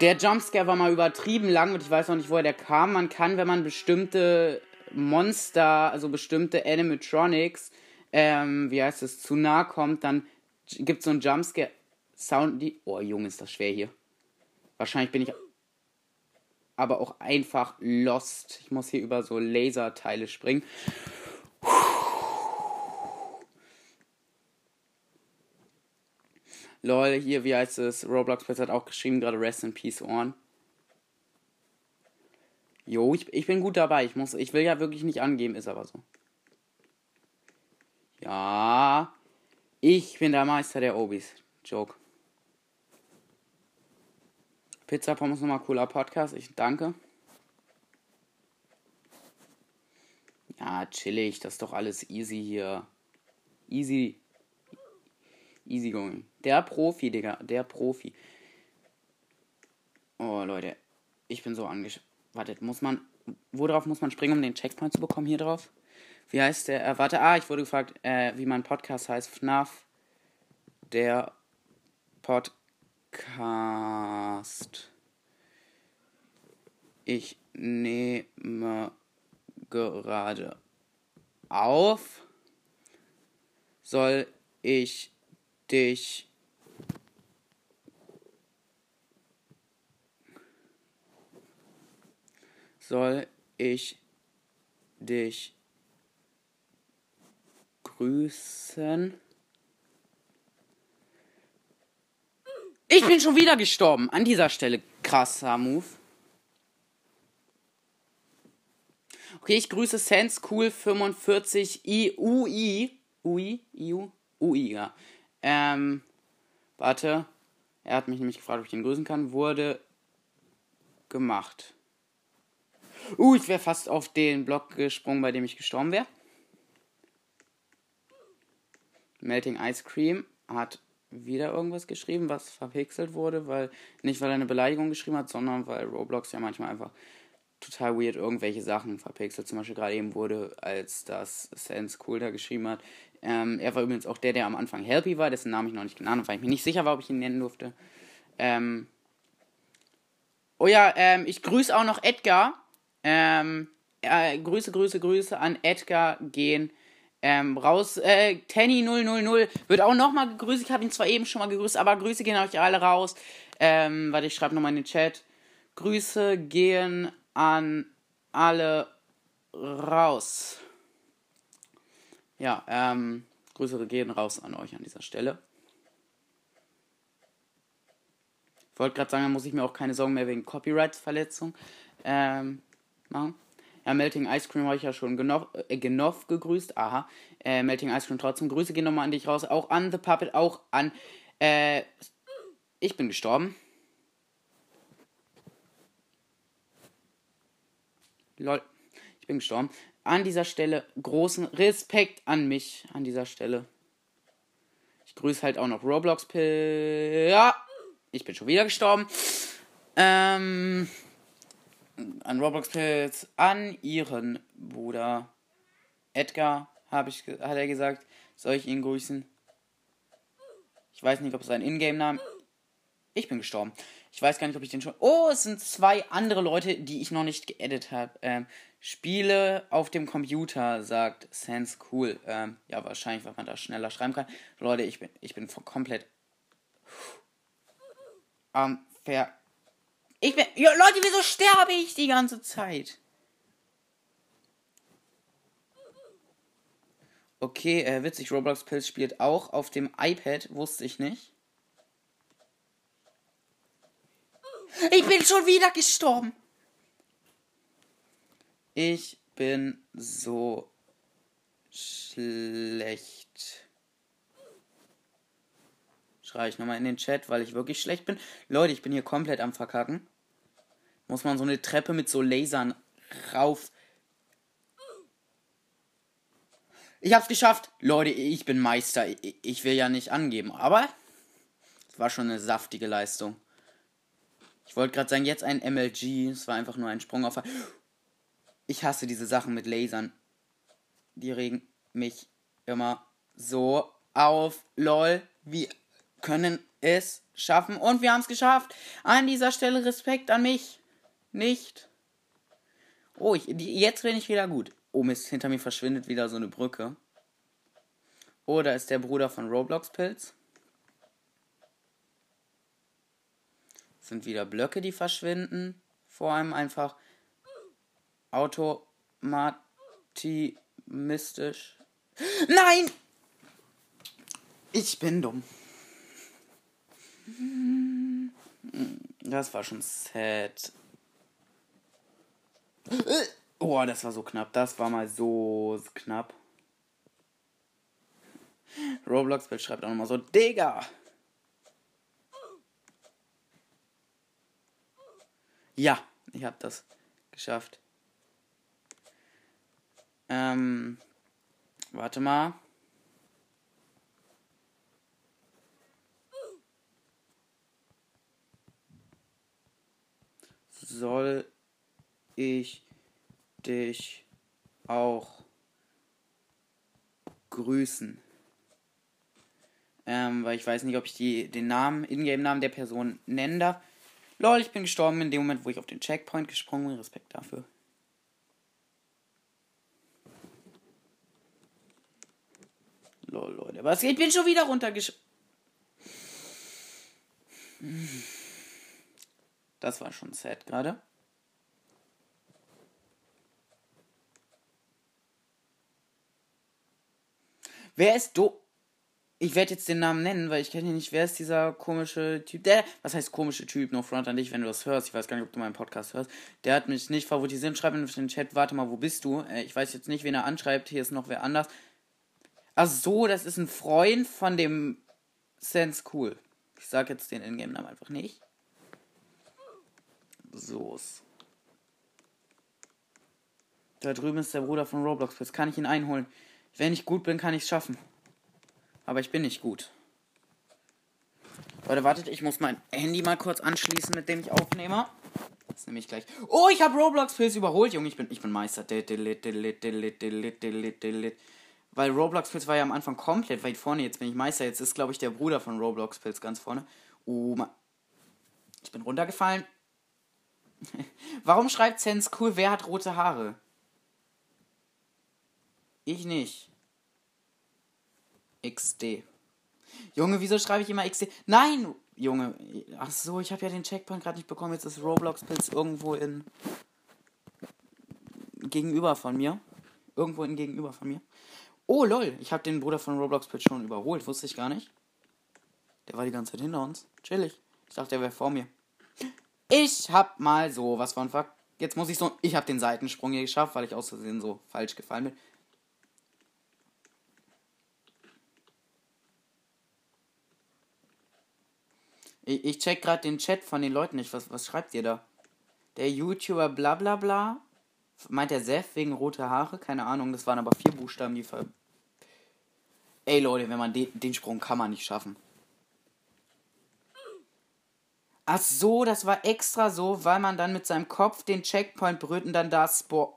S1: Der Jumpscare war mal übertrieben lang und ich weiß noch nicht, woher der kam. Man kann, wenn man bestimmte Monster, also bestimmte Animatronics, ähm, wie heißt es, zu nah kommt, dann gibt es so einen Jumpscare-Sound. Oh, Junge, ist das schwer hier. Wahrscheinlich bin ich aber auch einfach lost. Ich muss hier über so Laserteile springen. Lol, hier, wie heißt es? Roblox hat auch geschrieben, gerade Rest in Peace Ohren. Jo, ich, ich bin gut dabei. Ich, muss, ich will ja wirklich nicht angeben, ist aber so. Ja, ich bin der Meister der Obis. Joke. Pizza Pommes nochmal cooler Podcast. Ich danke. Ja, chillig. Das ist doch alles easy hier. Easy. Easy going. Der Profi, Digga. Der Profi. Oh, Leute. Ich bin so angesch... Wartet, muss man... Worauf muss man springen, um den Checkpoint zu bekommen? Hier drauf? Wie heißt der? Äh, warte, ah, ich wurde gefragt, äh, wie mein Podcast heißt. FNAF. Der Podcast. Ich nehme gerade auf. Soll ich dich soll ich dich grüßen? Ich bin schon wieder gestorben. An dieser Stelle krasser Move. Okay, ich grüße Sans Cool 45 IUI. UI? IU? UI, ja. Ähm, warte. Er hat mich nämlich gefragt, ob ich ihn grüßen kann. Wurde gemacht. Uh, ich wäre fast auf den Block gesprungen, bei dem ich gestorben wäre. Melting Ice Cream hat wieder irgendwas geschrieben, was verpixelt wurde, weil nicht weil er eine Beleidigung geschrieben hat, sondern weil Roblox ja manchmal einfach total weird irgendwelche Sachen verpixelt. Zum Beispiel gerade eben wurde, als das Sans Cool da geschrieben hat. Ähm, er war übrigens auch der, der am Anfang Helpy war, dessen Namen ich noch nicht genannt habe, weil ich mir nicht sicher war, ob ich ihn nennen durfte. Ähm, Oh ja, ähm, ich grüße auch noch Edgar. Ähm, äh, Grüße, Grüße, Grüße an Edgar gehen ähm, raus. Äh, Tenny000 wird auch nochmal gegrüßt. Ich habe ihn zwar eben schon mal gegrüßt, aber Grüße gehen euch alle raus. Ähm, warte, ich schreibe nochmal in den Chat. Grüße gehen an alle raus. Ja, ähm, Grüße gehen raus an euch an dieser Stelle. Ich wollte gerade sagen, da muss ich mir auch keine Sorgen mehr wegen Copyright-Verletzung ähm, machen. Ja, Melting Ice Cream habe ich ja schon Genoff, äh, Genoff gegrüßt. Aha. Äh, Melting Ice Cream trotzdem. Grüße gehen nochmal an dich raus. Auch an The Puppet, auch an. Äh, ich bin gestorben. Lol. Ich bin gestorben. An dieser Stelle großen Respekt an mich. An dieser Stelle. Ich grüße halt auch noch Roblox. Ja. Ich bin schon wieder gestorben. Ähm an Roblox Pills, an ihren Bruder Edgar, habe ich, hat er gesagt, soll ich ihn grüßen? Ich weiß nicht, ob es ein Ingame-Name. Ich bin gestorben. Ich weiß gar nicht, ob ich den schon. Oh, es sind zwei andere Leute, die ich noch nicht geedit habe. Ähm, Spiele auf dem Computer, sagt Sense Cool. Ähm, ja, wahrscheinlich, weil man da schneller schreiben kann. Leute, ich bin, ich bin komplett. Ähm, ver ich bin. Ja, Leute, wieso sterbe ich die ganze Zeit? Okay, äh, witzig, Roblox Pilz spielt auch auf dem iPad, wusste ich nicht. Ich bin schon wieder gestorben. Ich bin so schlecht. Schreibe ich nochmal in den Chat, weil ich wirklich schlecht bin. Leute, ich bin hier komplett am Verkacken muss man so eine Treppe mit so Lasern rauf. Ich hab's geschafft. Leute, ich bin Meister. Ich will ja nicht angeben, aber es war schon eine saftige Leistung. Ich wollte gerade sagen, jetzt ein MLG. Es war einfach nur ein Sprung auf. Ich hasse diese Sachen mit Lasern. Die regen mich immer so auf. Lol. Wir können es schaffen. Und wir haben es geschafft. An dieser Stelle Respekt an mich nicht. Oh, ich, die, jetzt bin ich wieder gut. Oh Mist, hinter mir verschwindet wieder so eine Brücke. Da ist der Bruder von Roblox Pilz. Sind wieder Blöcke, die verschwinden. Vor allem einfach automatisch. Nein! Ich bin dumm. Das war schon sad. Oh, das war so knapp. Das war mal so knapp. Roblox Bild schreibt auch nochmal so, Digga! Ja, ich hab das geschafft. Ähm, warte mal. Soll ich dich auch grüßen. Ähm, weil ich weiß nicht, ob ich die, den Namen, Ingame-Namen der Person nennen darf. Lol, ich bin gestorben in dem Moment, wo ich auf den Checkpoint gesprungen bin. Respekt dafür. Lol, Leute. Was? Ich bin schon wieder runtergesch... Das war schon sad gerade. Wer ist do. Ich werde jetzt den Namen nennen, weil ich kenne ihn nicht. Wer ist dieser komische Typ? Der, was heißt komische Typ? No front an dich, wenn du das hörst. Ich weiß gar nicht, ob du meinen Podcast hörst. Der hat mich nicht favorisiert. Schreib in den Chat, warte mal, wo bist du? Äh, ich weiß jetzt nicht, wen er anschreibt. Hier ist noch wer anders. Ach so, das ist ein Freund von dem Sense Cool. Ich sag jetzt den Ingame-Namen einfach nicht. So. Da drüben ist der Bruder von Roblox. Jetzt kann ich ihn einholen. Wenn ich gut bin, kann ich es schaffen. Aber ich bin nicht gut. Leute, wartet, ich muss mein Handy mal kurz anschließen, mit dem ich aufnehme. Das nehme ich gleich. Oh, ich habe Roblox Pilz überholt, Junge. Ich bin, ich bin Meister. Weil Roblox Pilz war ja am Anfang komplett weit vorne. Jetzt bin ich Meister. Jetzt ist, glaube ich, der Bruder von Roblox Pilz ganz vorne. Oh, uh, ich bin runtergefallen. Warum schreibt Sense cool, wer hat rote Haare? Ich nicht. XD. Junge, wieso schreibe ich immer XD? Nein, Junge. Ach so, ich habe ja den Checkpoint gerade nicht bekommen. Jetzt ist Roblox Pilz irgendwo in gegenüber von mir. Irgendwo in gegenüber von mir. Oh lol, ich habe den Bruder von Roblox Pilz schon überholt, wusste ich gar nicht. Der war die ganze Zeit hinter uns. Chillig. Ich dachte, der wäre vor mir. Ich hab mal so was von fuck. Jetzt muss ich so. Ich hab den Seitensprung hier geschafft, weil ich aus Versehen so falsch gefallen bin. Ich, ich check gerade den Chat von den Leuten nicht. Was, was schreibt ihr da? Der YouTuber bla bla bla. Meint der Seth wegen rote Haare? Keine Ahnung, das waren aber vier Buchstaben, die ver. Ey Leute, wenn man den, den Sprung kann man nicht schaffen. Ach so, das war extra so, weil man dann mit seinem Kopf den Checkpoint berührt und dann da spawnt.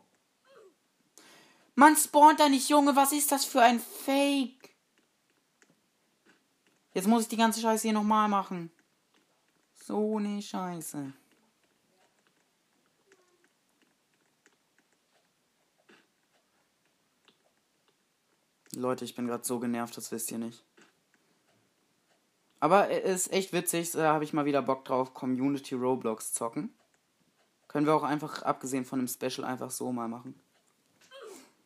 S1: Man spawnt da nicht, Junge, was ist das für ein Fake? Jetzt muss ich die ganze Scheiße hier nochmal machen. So ne Scheiße. Leute, ich bin gerade so genervt, das wisst ihr nicht. Aber es ist echt witzig, da habe ich mal wieder Bock drauf, Community Roblox zocken. Können wir auch einfach, abgesehen von dem Special, einfach so mal machen.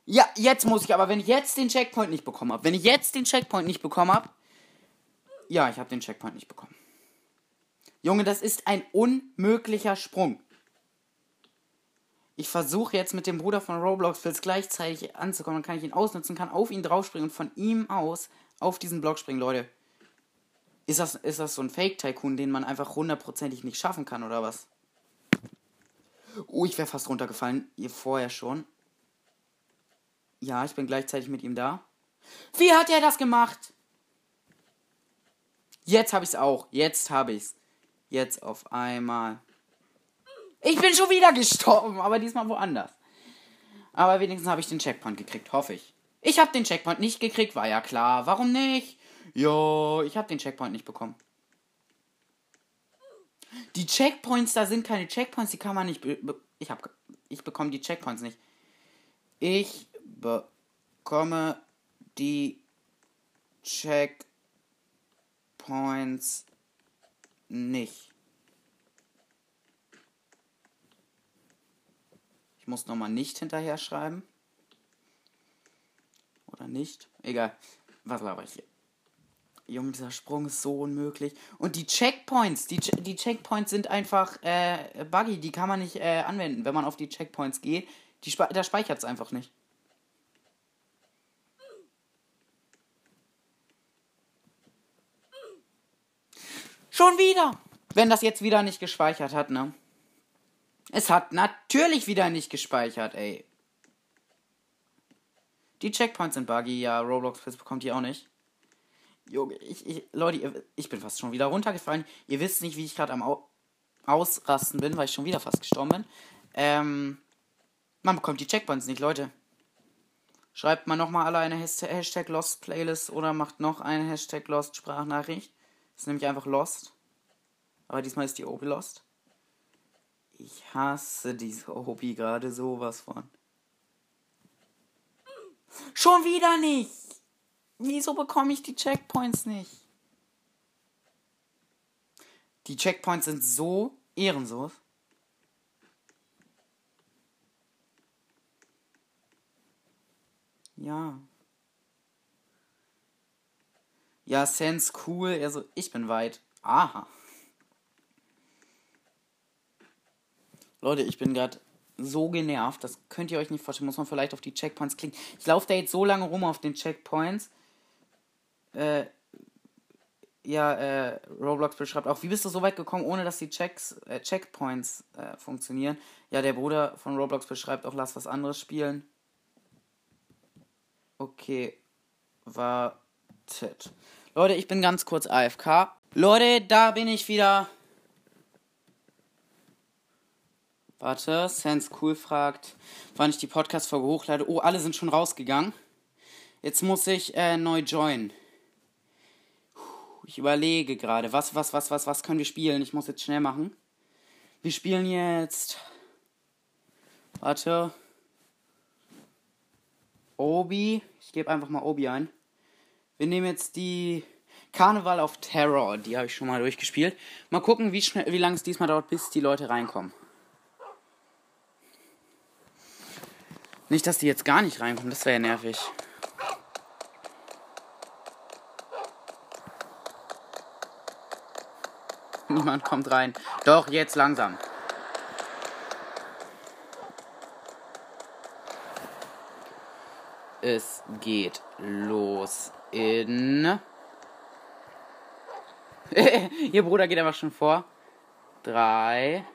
S1: Ja, jetzt muss ich aber, wenn ich jetzt den Checkpoint nicht bekommen habe, wenn ich jetzt den Checkpoint nicht bekommen habe, ja, ich habe den Checkpoint nicht bekommen. Junge, das ist ein unmöglicher Sprung. Ich versuche jetzt mit dem Bruder von Roblox Pilz gleichzeitig anzukommen. Dann kann ich ihn ausnutzen, kann auf ihn draufspringen und von ihm aus auf diesen Block springen, Leute. Ist das, ist das so ein Fake-Tycoon, den man einfach hundertprozentig nicht schaffen kann, oder was? Oh, ich wäre fast runtergefallen. Ihr vorher schon. Ja, ich bin gleichzeitig mit ihm da. Wie hat er das gemacht? Jetzt habe ich es auch. Jetzt habe ich es. Jetzt auf einmal. Ich bin schon wieder gestorben, aber diesmal woanders. Aber wenigstens habe ich den Checkpoint gekriegt, hoffe ich. Ich habe den Checkpoint nicht gekriegt, war ja klar. Warum nicht? Ja, ich habe den Checkpoint nicht bekommen. Die Checkpoints, da sind keine Checkpoints, die kann man nicht. ich habe, ich bekomme die Checkpoints nicht. Ich bekomme die Checkpoints nicht. Ich muss nochmal nicht hinterher schreiben. Oder nicht? Egal. Was laber ich hier? Junge, dieser Sprung ist so unmöglich. Und die Checkpoints, die, die Checkpoints sind einfach äh, buggy, die kann man nicht äh, anwenden, wenn man auf die Checkpoints geht. Die Spe da speichert es einfach nicht. Schon wieder! Wenn das jetzt wieder nicht gespeichert hat, ne? Es hat natürlich wieder nicht gespeichert, ey. Die Checkpoints sind buggy, ja, Roblox bekommt die auch nicht. Junge, ich, ich, Leute, ich bin fast schon wieder runtergefallen. Ihr wisst nicht, wie ich gerade am Au Ausrasten bin, weil ich schon wieder fast gestorben bin. Ähm, man bekommt die Checkpoints nicht, Leute. Schreibt mal nochmal alle eine Hashtag Lost Playlist oder macht noch eine Hashtag Lost Sprachnachricht. Das ist nämlich einfach Lost. Aber diesmal ist die OP Lost. Ich hasse diese OP gerade sowas von. Schon wieder nicht! Wieso bekomme ich die Checkpoints nicht? Die Checkpoints sind so ehrenlos. Ja. Ja, Sense cool. Also, ich bin weit. Aha. Leute, ich bin gerade so genervt. Das könnt ihr euch nicht vorstellen. Muss man vielleicht auf die Checkpoints klicken. Ich laufe da jetzt so lange rum auf den Checkpoints äh, ja, äh, Roblox beschreibt auch, wie bist du so weit gekommen, ohne dass die Checks, äh, Checkpoints äh, funktionieren? Ja, der Bruder von Roblox beschreibt auch, lass was anderes spielen. Okay, wartet. Leute, ich bin ganz kurz AFK. Leute, da bin ich wieder. Warte, Sense Cool fragt, wann ich die Podcast-Folge hochlade. Oh, alle sind schon rausgegangen. Jetzt muss ich äh, neu joinen. Ich überlege gerade, was, was, was, was, was können wir spielen? Ich muss jetzt schnell machen. Wir spielen jetzt. Warte. Obi. Ich gebe einfach mal Obi ein. Wir nehmen jetzt die Karneval of Terror. Die habe ich schon mal durchgespielt. Mal gucken, wie, wie lange es diesmal dauert, bis die Leute reinkommen. Nicht, dass die jetzt gar nicht reinkommen. Das wäre ja nervig. Niemand kommt rein. Doch, jetzt langsam. Es geht los in. Ihr Bruder geht einfach schon vor. Drei.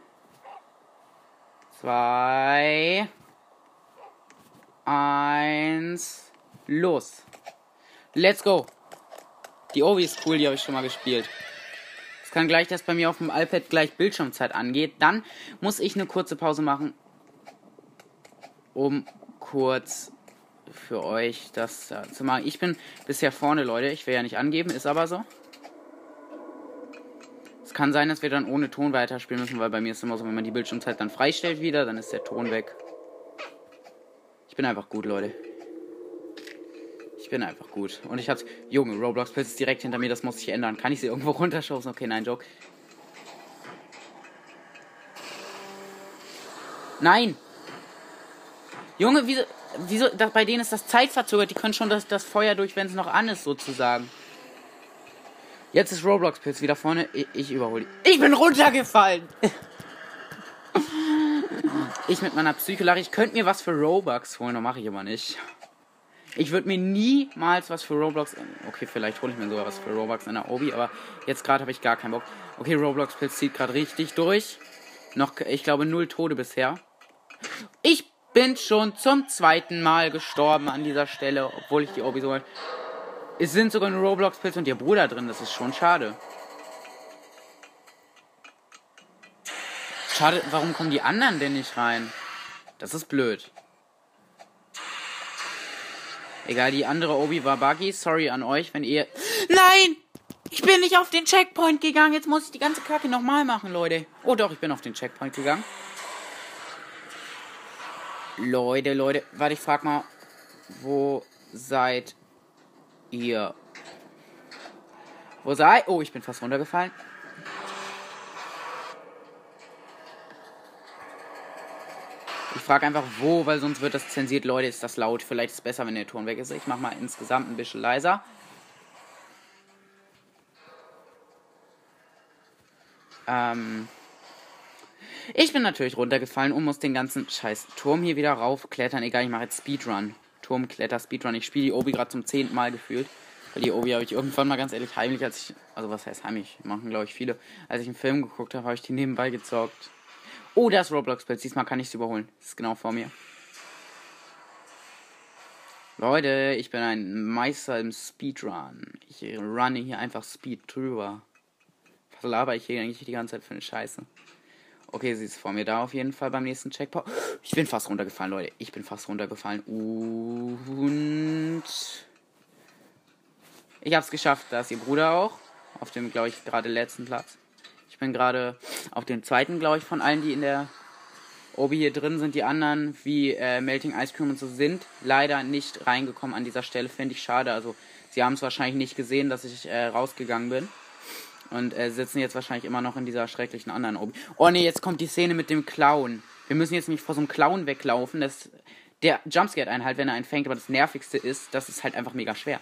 S1: Zwei. Eins. Los. Let's go. Die Ovi ist cool, die habe ich schon mal gespielt. Es kann gleich, dass bei mir auf dem iPad gleich Bildschirmzeit angeht. Dann muss ich eine kurze Pause machen, um kurz für euch das äh, zu machen. Ich bin bisher vorne, Leute. Ich will ja nicht angeben, ist aber so. Es kann sein, dass wir dann ohne Ton weiterspielen müssen, weil bei mir ist immer so, wenn man die Bildschirmzeit dann freistellt wieder, dann ist der Ton weg. Ich bin einfach gut, Leute. Ich bin einfach gut. Und ich hab's. Junge, Roblox Pilz ist direkt hinter mir, das muss ich ändern. Kann ich sie irgendwo runterschausen? Okay, nein, Joke. Nein! Junge, wieso wieso, da, bei denen ist das zeitverzögert. Die können schon das, das Feuer durch, wenn es noch an ist, sozusagen. Jetzt ist Roblox Pilz wieder vorne. Ich, ich überhole. Ich bin runtergefallen! ich mit meiner Psycholache. Ich könnte mir was für Robux holen, das mache ich aber nicht. Ich würde mir niemals was für Roblox. Okay, vielleicht hole ich mir sogar was für Roblox in der Obi, aber jetzt gerade habe ich gar keinen Bock. Okay, Roblox Pilz zieht gerade richtig durch. Noch, ich glaube, null Tode bisher. Ich bin schon zum zweiten Mal gestorben an dieser Stelle, obwohl ich die Obi so. Es sind sogar nur Roblox-Pilze und ihr Bruder drin, das ist schon schade. Schade, warum kommen die anderen denn nicht rein? Das ist blöd. Egal, die andere Obi war buggy. Sorry an euch, wenn ihr. Nein! Ich bin nicht auf den Checkpoint gegangen. Jetzt muss ich die ganze Kacke nochmal machen, Leute. Oh doch, ich bin auf den Checkpoint gegangen. Leute, Leute, warte, ich frag mal, wo seid ihr? Wo seid? Oh, ich bin fast runtergefallen. Ich frage einfach wo, weil sonst wird das zensiert. Leute, ist das laut. Vielleicht ist es besser, wenn der Ton weg ist. Ich mach mal insgesamt ein bisschen leiser. Ähm. Ich bin natürlich runtergefallen und muss den ganzen scheiß Turm hier wieder raufklettern. Egal, ich mache jetzt Speedrun. Turmkletter, Speedrun. Ich spiele die Obi gerade zum zehnten Mal gefühlt. Weil die Obi habe ich irgendwann mal ganz ehrlich heimlich, als ich, also was heißt heimlich, machen glaube ich viele. Als ich einen Film geguckt habe, habe ich die nebenbei gezockt. Oh, da ist Roblox-Pilz. Diesmal kann ich es überholen. Das ist genau vor mir. Leute, ich bin ein Meister im Speedrun. Ich runne hier einfach Speed drüber. Was laber ich hier eigentlich die ganze Zeit für eine Scheiße? Okay, sie ist vor mir da auf jeden Fall beim nächsten Checkpoint. Ich bin fast runtergefallen, Leute. Ich bin fast runtergefallen. Und. Ich hab's geschafft. Da ist ihr Bruder auch. Auf dem, glaube ich, gerade letzten Platz. Ich bin gerade auf dem zweiten, glaube ich, von allen, die in der Obi hier drin sind. Die anderen, wie äh, Melting Ice Cream und so, sind leider nicht reingekommen an dieser Stelle. Finde ich schade. Also, sie haben es wahrscheinlich nicht gesehen, dass ich äh, rausgegangen bin. Und äh, sitzen jetzt wahrscheinlich immer noch in dieser schrecklichen anderen Obi. Oh ne, jetzt kommt die Szene mit dem Clown. Wir müssen jetzt nicht vor so einem Clown weglaufen. Das, der Jumpscare einen halt, wenn er einen fängt. Aber das Nervigste ist, das ist halt einfach mega schwer.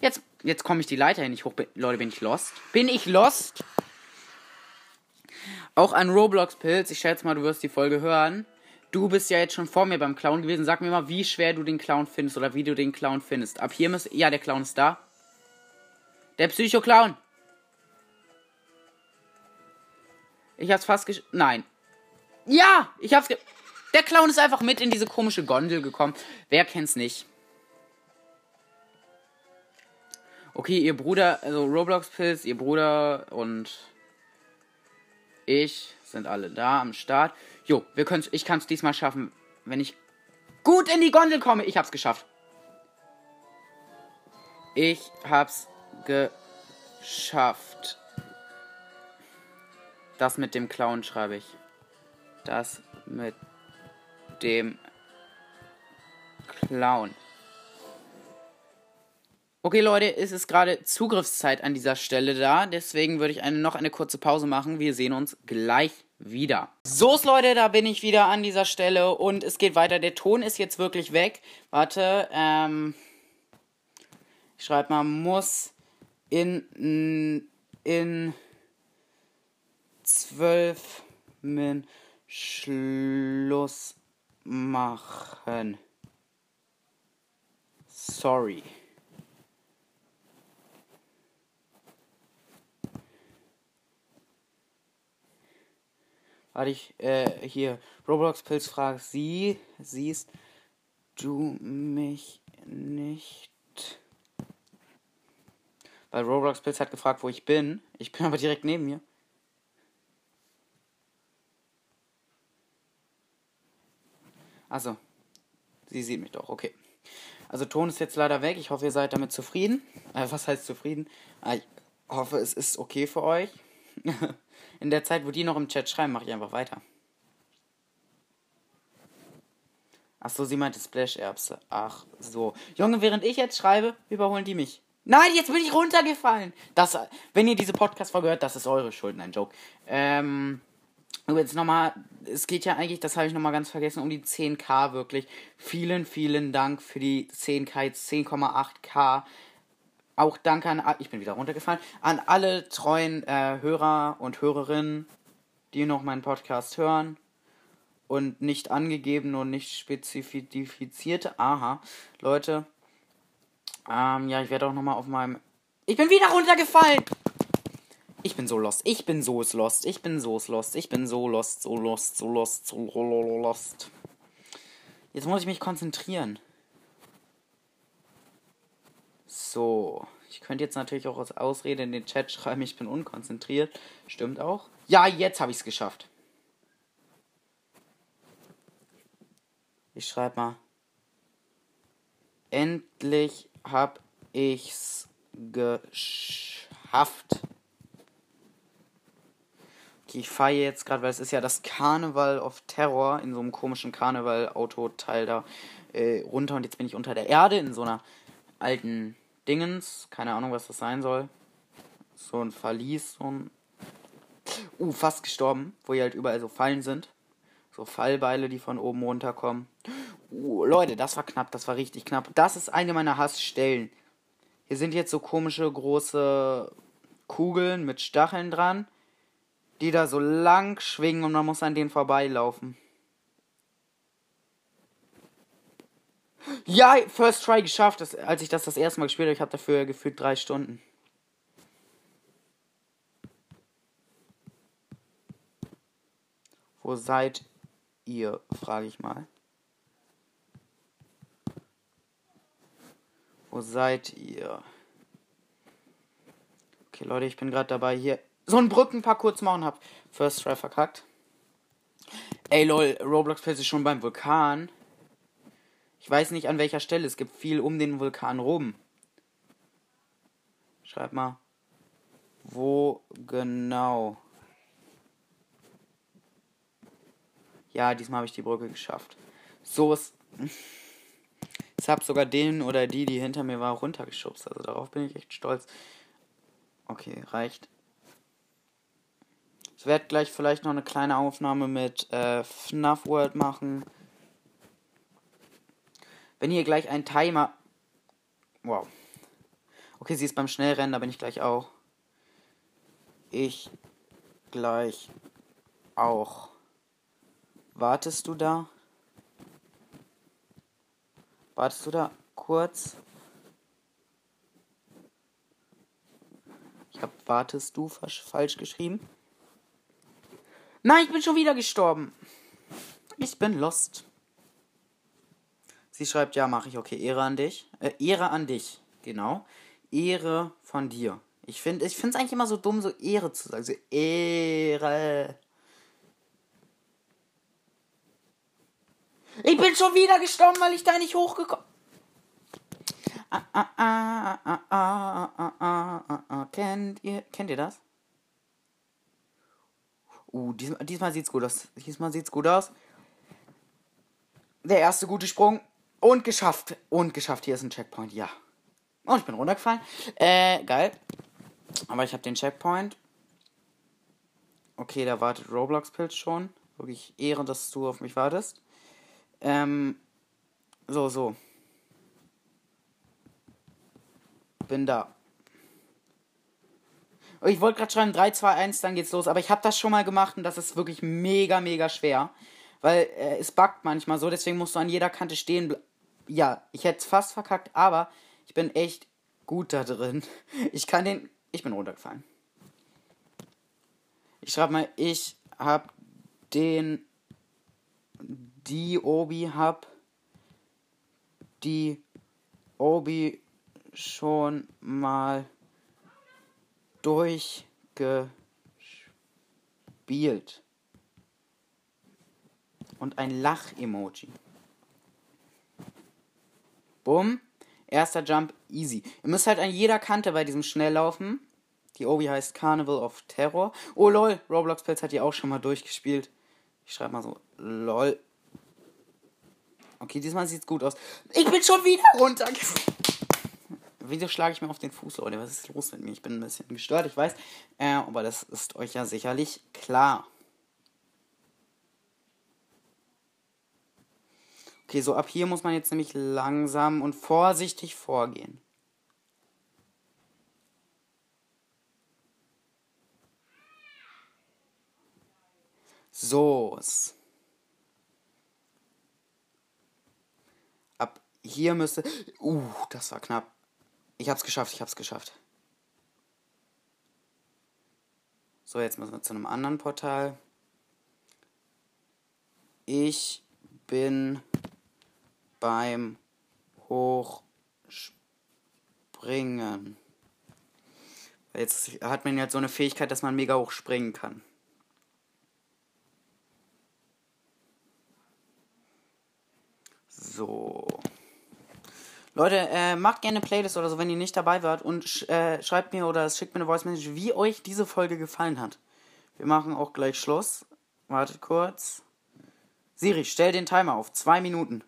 S1: Jetzt, jetzt komme ich die Leiter hin. Ich hoch. Leute, bin ich lost? Bin ich lost? Auch an Roblox Pilz. Ich schätze mal, du wirst die Folge hören. Du bist ja jetzt schon vor mir beim Clown gewesen. Sag mir mal, wie schwer du den Clown findest oder wie du den Clown findest. Ab hier muss. Ja, der Clown ist da. Der Psycho-Clown. Ich hab's fast gesch... Nein. Ja, ich hab's ge... Der Clown ist einfach mit in diese komische Gondel gekommen. Wer kennt's nicht? Okay, ihr Bruder, also Roblox Pilz, ihr Bruder und ich sind alle da am Start. Jo, wir können's, ich kann's diesmal schaffen, wenn ich gut in die Gondel komme. Ich hab's geschafft. Ich hab's geschafft. Das mit dem Clown schreibe ich. Das mit dem Clown. Okay, Leute, es ist gerade Zugriffszeit an dieser Stelle da. Deswegen würde ich eine, noch eine kurze Pause machen. Wir sehen uns gleich wieder. So, Leute, da bin ich wieder an dieser Stelle und es geht weiter. Der Ton ist jetzt wirklich weg. Warte, ähm. Ich schreibe mal, muss in, in zwölf Min Schluss machen. Sorry. Warte ich, äh, hier, Roblox Pilz fragt, sie, siehst du mich nicht? Weil Roblox Pilz hat gefragt, wo ich bin. Ich bin aber direkt neben mir. Also, sie sieht mich doch, okay. Also Ton ist jetzt leider weg. Ich hoffe, ihr seid damit zufrieden. Äh, was heißt zufrieden? Ah, ich hoffe, es ist okay für euch. In der Zeit, wo die noch im Chat schreiben, mache ich einfach weiter. Ach so, sie meinte Splash-Erbse. Ach so. Junge, während ich jetzt schreibe, überholen die mich. Nein, jetzt bin ich runtergefallen. Das, wenn ihr diese Podcast-Folge hört, das ist eure Schuld. Nein, Joke. Ähm, jetzt nochmal, es geht ja eigentlich, das habe ich nochmal ganz vergessen, um die 10k wirklich. Vielen, vielen Dank für die 10k, jetzt 10,8k auch danke an, ich bin wieder runtergefallen, an alle treuen äh, Hörer und Hörerinnen, die noch meinen Podcast hören und nicht angegeben und nicht spezifiziert. Aha, Leute, ähm, ja, ich werde auch nochmal auf meinem, ich bin wieder runtergefallen! Ich bin so lost, ich bin so lost, ich bin so lost, ich bin so lost, so lost, so lost, so lost. Jetzt muss ich mich konzentrieren. So. Ich könnte jetzt natürlich auch als Ausrede in den Chat schreiben, ich bin unkonzentriert. Stimmt auch. Ja, jetzt habe ich es geschafft. Ich schreibe mal. Endlich hab ich's geschafft. Ich fahre jetzt gerade, weil es ist ja das Karneval of Terror in so einem komischen Karneval-Autoteil da äh, runter und jetzt bin ich unter der Erde in so einer alten Dingens. Keine Ahnung, was das sein soll. So ein Verlies, so ein. Uh, fast gestorben, wo hier halt überall so Fallen sind. So Fallbeile, die von oben runterkommen. Uh, Leute, das war knapp, das war richtig knapp. Das ist eine meiner Hassstellen. Hier sind jetzt so komische große Kugeln mit Stacheln dran, die da so lang schwingen und man muss an denen vorbeilaufen. Ja, First Try geschafft. Das, als ich das das erste Mal gespielt habe, ich habe dafür gefühlt drei Stunden. Wo seid ihr, frage ich mal. Wo seid ihr? Okay, Leute, ich bin gerade dabei, hier so ein Brückenpaar kurz machen hab. First Try verkackt. Ey, lol, Roblox ist schon beim Vulkan. Ich weiß nicht an welcher Stelle. Es gibt viel um den Vulkan rum. Schreib mal. Wo genau? Ja, diesmal habe ich die Brücke geschafft. So ist. Ich habe sogar den oder die, die hinter mir war, runtergeschubst. Also darauf bin ich echt stolz. Okay, reicht. Ich werde gleich vielleicht noch eine kleine Aufnahme mit äh, FNAF World machen. Wenn hier gleich ein Timer. Wow. Okay, sie ist beim Schnellrennen, da bin ich gleich auch. Ich gleich auch. Wartest du da? Wartest du da kurz? Ich hab wartest du falsch geschrieben. Nein, ich bin schon wieder gestorben. Ich bin lost. Sie schreibt, ja, mache ich, okay, Ehre an dich. Äh, Ehre an dich, genau. Ehre von dir. Ich finde es ich eigentlich immer so dumm, so Ehre zu sagen. So Ehre. Ich bin schon wieder gestorben, weil ich da nicht hochgekommen ah, ah, ah, ah. Kennt ihr, kennt ihr das? Uh, diesmal, diesmal sieht's gut aus. Diesmal sieht's gut aus. Der erste gute Sprung. Und geschafft. Und geschafft. Hier ist ein Checkpoint. Ja. Und ich bin runtergefallen. Äh, geil. Aber ich habe den Checkpoint. Okay, da wartet Roblox-Pilz schon. Wirklich Ehre, dass du auf mich wartest. Ähm, so, so. Bin da. Ich wollte gerade schreiben 3, 2, 1, dann geht's los. Aber ich habe das schon mal gemacht und das ist wirklich mega, mega schwer. Weil äh, es buggt manchmal so, deswegen musst du an jeder Kante stehen. Ja, ich hätte es fast verkackt, aber ich bin echt gut da drin. Ich kann den. Ich bin runtergefallen. Ich schreibe mal, ich hab den. Die Obi hab. Die Obi schon mal durchgespielt. Und ein Lach-Emoji. Bumm. Erster Jump, easy. Ihr müsst halt an jeder Kante bei diesem Schnelllaufen. Die Obi heißt Carnival of Terror. Oh lol, Roblox Pets hat die auch schon mal durchgespielt. Ich schreibe mal so, lol. Okay, diesmal sieht's gut aus. Ich bin schon wieder runtergefallen. Wieso schlage ich mir auf den Fuß, Leute? Was ist los mit mir? Ich bin ein bisschen gestört, ich weiß. Äh, aber das ist euch ja sicherlich klar. Okay, so ab hier muss man jetzt nämlich langsam und vorsichtig vorgehen. So. Ab hier müsste. Uh, das war knapp. Ich hab's geschafft, ich hab's geschafft. So, jetzt müssen wir zu einem anderen Portal. Ich bin beim Hochspringen. Jetzt hat man jetzt so eine Fähigkeit, dass man mega hoch springen kann. So. Leute, äh, macht gerne eine Playlist oder so, wenn ihr nicht dabei wart und sch äh, schreibt mir oder schickt mir eine Voice Message, wie euch diese Folge gefallen hat. Wir machen auch gleich Schluss. Wartet kurz. Siri, stell den Timer auf. Zwei Minuten.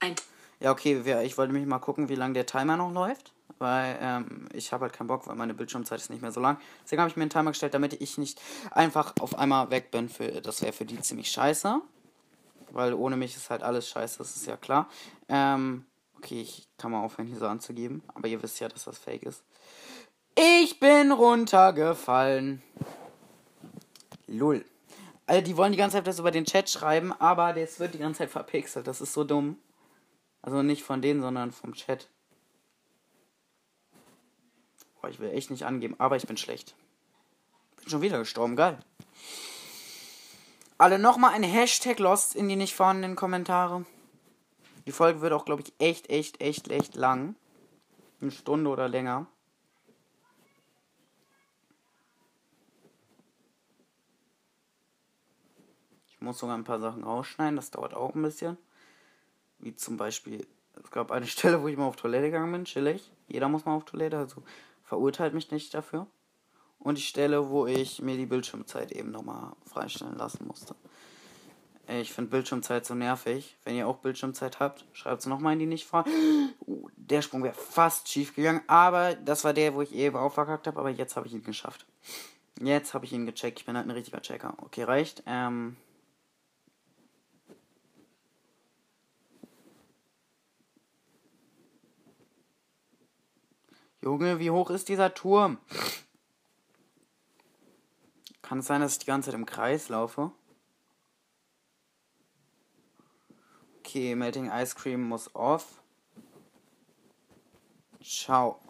S1: Ein. Ja, okay, ich wollte mich mal gucken, wie lange der Timer noch läuft. Weil ähm, ich habe halt keinen Bock, weil meine Bildschirmzeit ist nicht mehr so lang. Deswegen habe ich mir einen Timer gestellt, damit ich nicht einfach auf einmal weg bin. Für, das wäre für die ziemlich scheiße. Weil ohne mich ist halt alles scheiße, das ist ja klar. Ähm, okay, ich kann mal aufhören, hier so anzugeben. Aber ihr wisst ja, dass das fake ist. Ich bin runtergefallen. Lull. Also die wollen die ganze Zeit das über den Chat schreiben, aber das wird die ganze Zeit verpixelt. Das ist so dumm. Also nicht von denen, sondern vom Chat. Boah, ich will echt nicht angeben, aber ich bin schlecht. Bin schon wieder gestorben, geil. Alle nochmal ein Hashtag Lost in die nicht vorhandenen Kommentare. Die Folge wird auch, glaube ich, echt, echt, echt, echt lang. Eine Stunde oder länger. Ich muss sogar ein paar Sachen rausschneiden, das dauert auch ein bisschen. Wie zum Beispiel, es gab eine Stelle, wo ich mal auf Toilette gegangen bin, chillig. Jeder muss mal auf Toilette, also verurteilt mich nicht dafür. Und die Stelle, wo ich mir die Bildschirmzeit eben nochmal freistellen lassen musste. Ich finde Bildschirmzeit so nervig. Wenn ihr auch Bildschirmzeit habt, schreibt es nochmal in die nicht vor. Uh, der Sprung wäre fast schief gegangen, aber das war der, wo ich eben auch verkackt habe, aber jetzt habe ich ihn geschafft. Jetzt habe ich ihn gecheckt. Ich bin halt ein richtiger Checker. Okay, reicht. Ähm, Junge, wie hoch ist dieser Turm? Kann es sein, dass ich die ganze Zeit im Kreis laufe? Okay, Melting Ice Cream muss off. Ciao.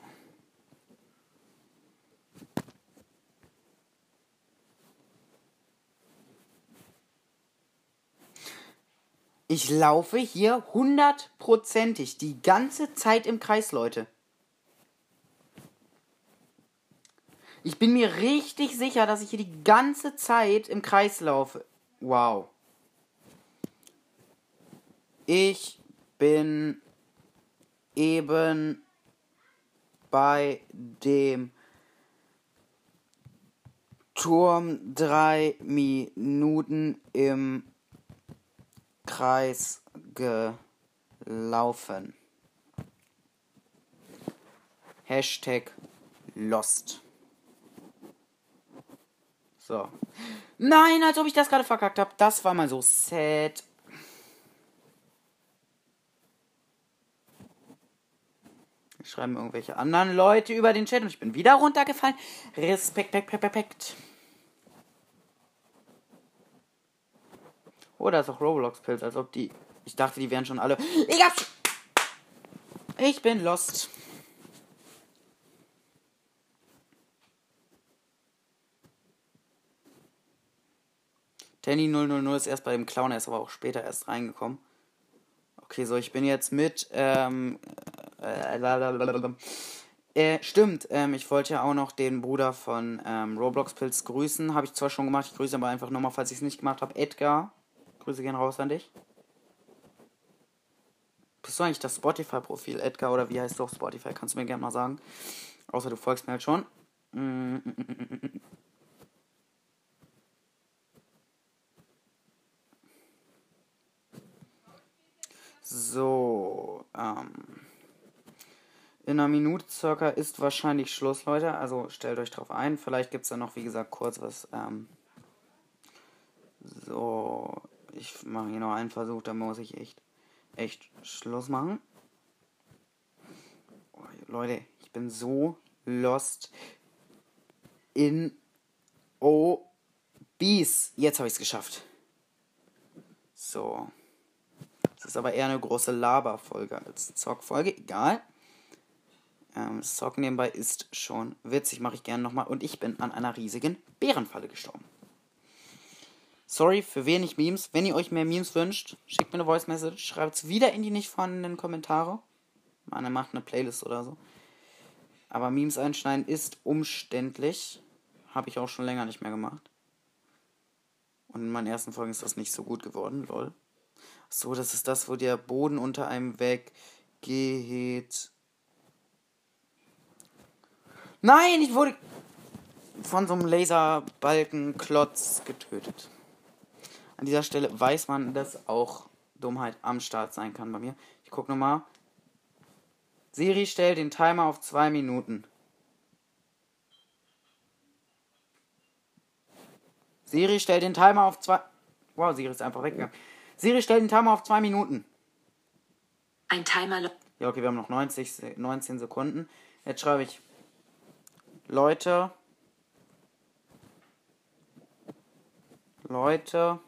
S1: Ich laufe hier hundertprozentig die ganze Zeit im Kreis, Leute. Ich bin mir richtig sicher, dass ich hier die ganze Zeit im Kreis laufe. Wow. Ich bin eben bei dem Turm drei Minuten im Kreis gelaufen. Hashtag Lost. So. Nein, als ob ich das gerade verkackt habe. Das war mal so sad. Schreiben irgendwelche anderen Leute über den Chat und ich bin wieder runtergefallen. Respekt, Respekt, Respekt. Oh, da ist auch Roblox-Pilz, als ob die. Ich dachte, die wären schon alle. Egal! Ich bin lost. Danny 000 ist erst bei dem Clown, er ist aber auch später erst reingekommen. Okay, so, ich bin jetzt mit, ähm, äh, äh, stimmt, ähm, ich wollte ja auch noch den Bruder von ähm, Roblox Pilz grüßen. Habe ich zwar schon gemacht, ich grüße aber einfach nochmal, falls ich es nicht gemacht habe. Edgar, Grüße gehen raus an dich. Bist du eigentlich das Spotify-Profil, Edgar, oder wie heißt du auf Spotify? Kannst du mir gerne mal sagen. Außer du folgst mir halt schon. Mm -mm -mm So, ähm, in einer Minute circa ist wahrscheinlich Schluss, Leute. Also stellt euch drauf ein. Vielleicht gibt es dann noch, wie gesagt, kurz was. Ähm, so, ich mache hier noch einen Versuch, da muss ich echt, echt Schluss machen. Oh, Leute, ich bin so lost in OBs. Jetzt habe ich es geschafft. So ist aber eher eine große Laberfolge als Zockfolge. Egal. Ähm, Zocken nebenbei ist schon witzig, mache ich gerne nochmal. Und ich bin an einer riesigen Bärenfalle gestorben. Sorry für wenig Memes. Wenn ihr euch mehr Memes wünscht, schickt mir eine Voice Message. Schreibt es wieder in die nicht vorhandenen Kommentare. Man macht eine Playlist oder so. Aber Memes einschneiden ist umständlich. Habe ich auch schon länger nicht mehr gemacht. Und in meinen ersten Folgen ist das nicht so gut geworden, lol. So, das ist das, wo der Boden unter einem weggeht. Nein, ich wurde von so einem Laserbalkenklotz getötet. An dieser Stelle weiß man, dass auch Dummheit am Start sein kann bei mir. Ich guck nochmal. Siri stellt den Timer auf zwei Minuten. Siri stellt den Timer auf zwei. Wow, Siri ist einfach weggegangen. Siri, stell den Timer auf zwei Minuten.
S2: Ein Timer.
S1: Ja, okay, wir haben noch 90, 19 Sekunden. Jetzt schreibe ich Leute. Leute.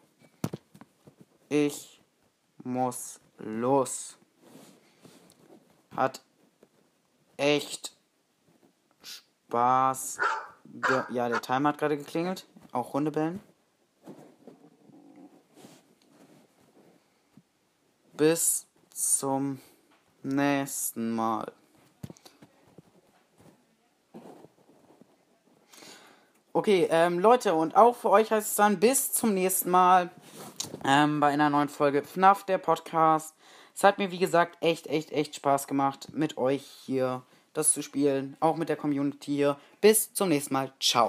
S1: Ich muss los. Hat echt Spaß. Ja, der Timer hat gerade geklingelt. Auch Hundebellen. Bis zum nächsten Mal. Okay, ähm, Leute, und auch für euch heißt es dann bis zum nächsten Mal ähm, bei einer neuen Folge FNAF, der Podcast. Es hat mir, wie gesagt, echt, echt, echt Spaß gemacht, mit euch hier das zu spielen, auch mit der Community hier. Bis zum nächsten Mal. Ciao.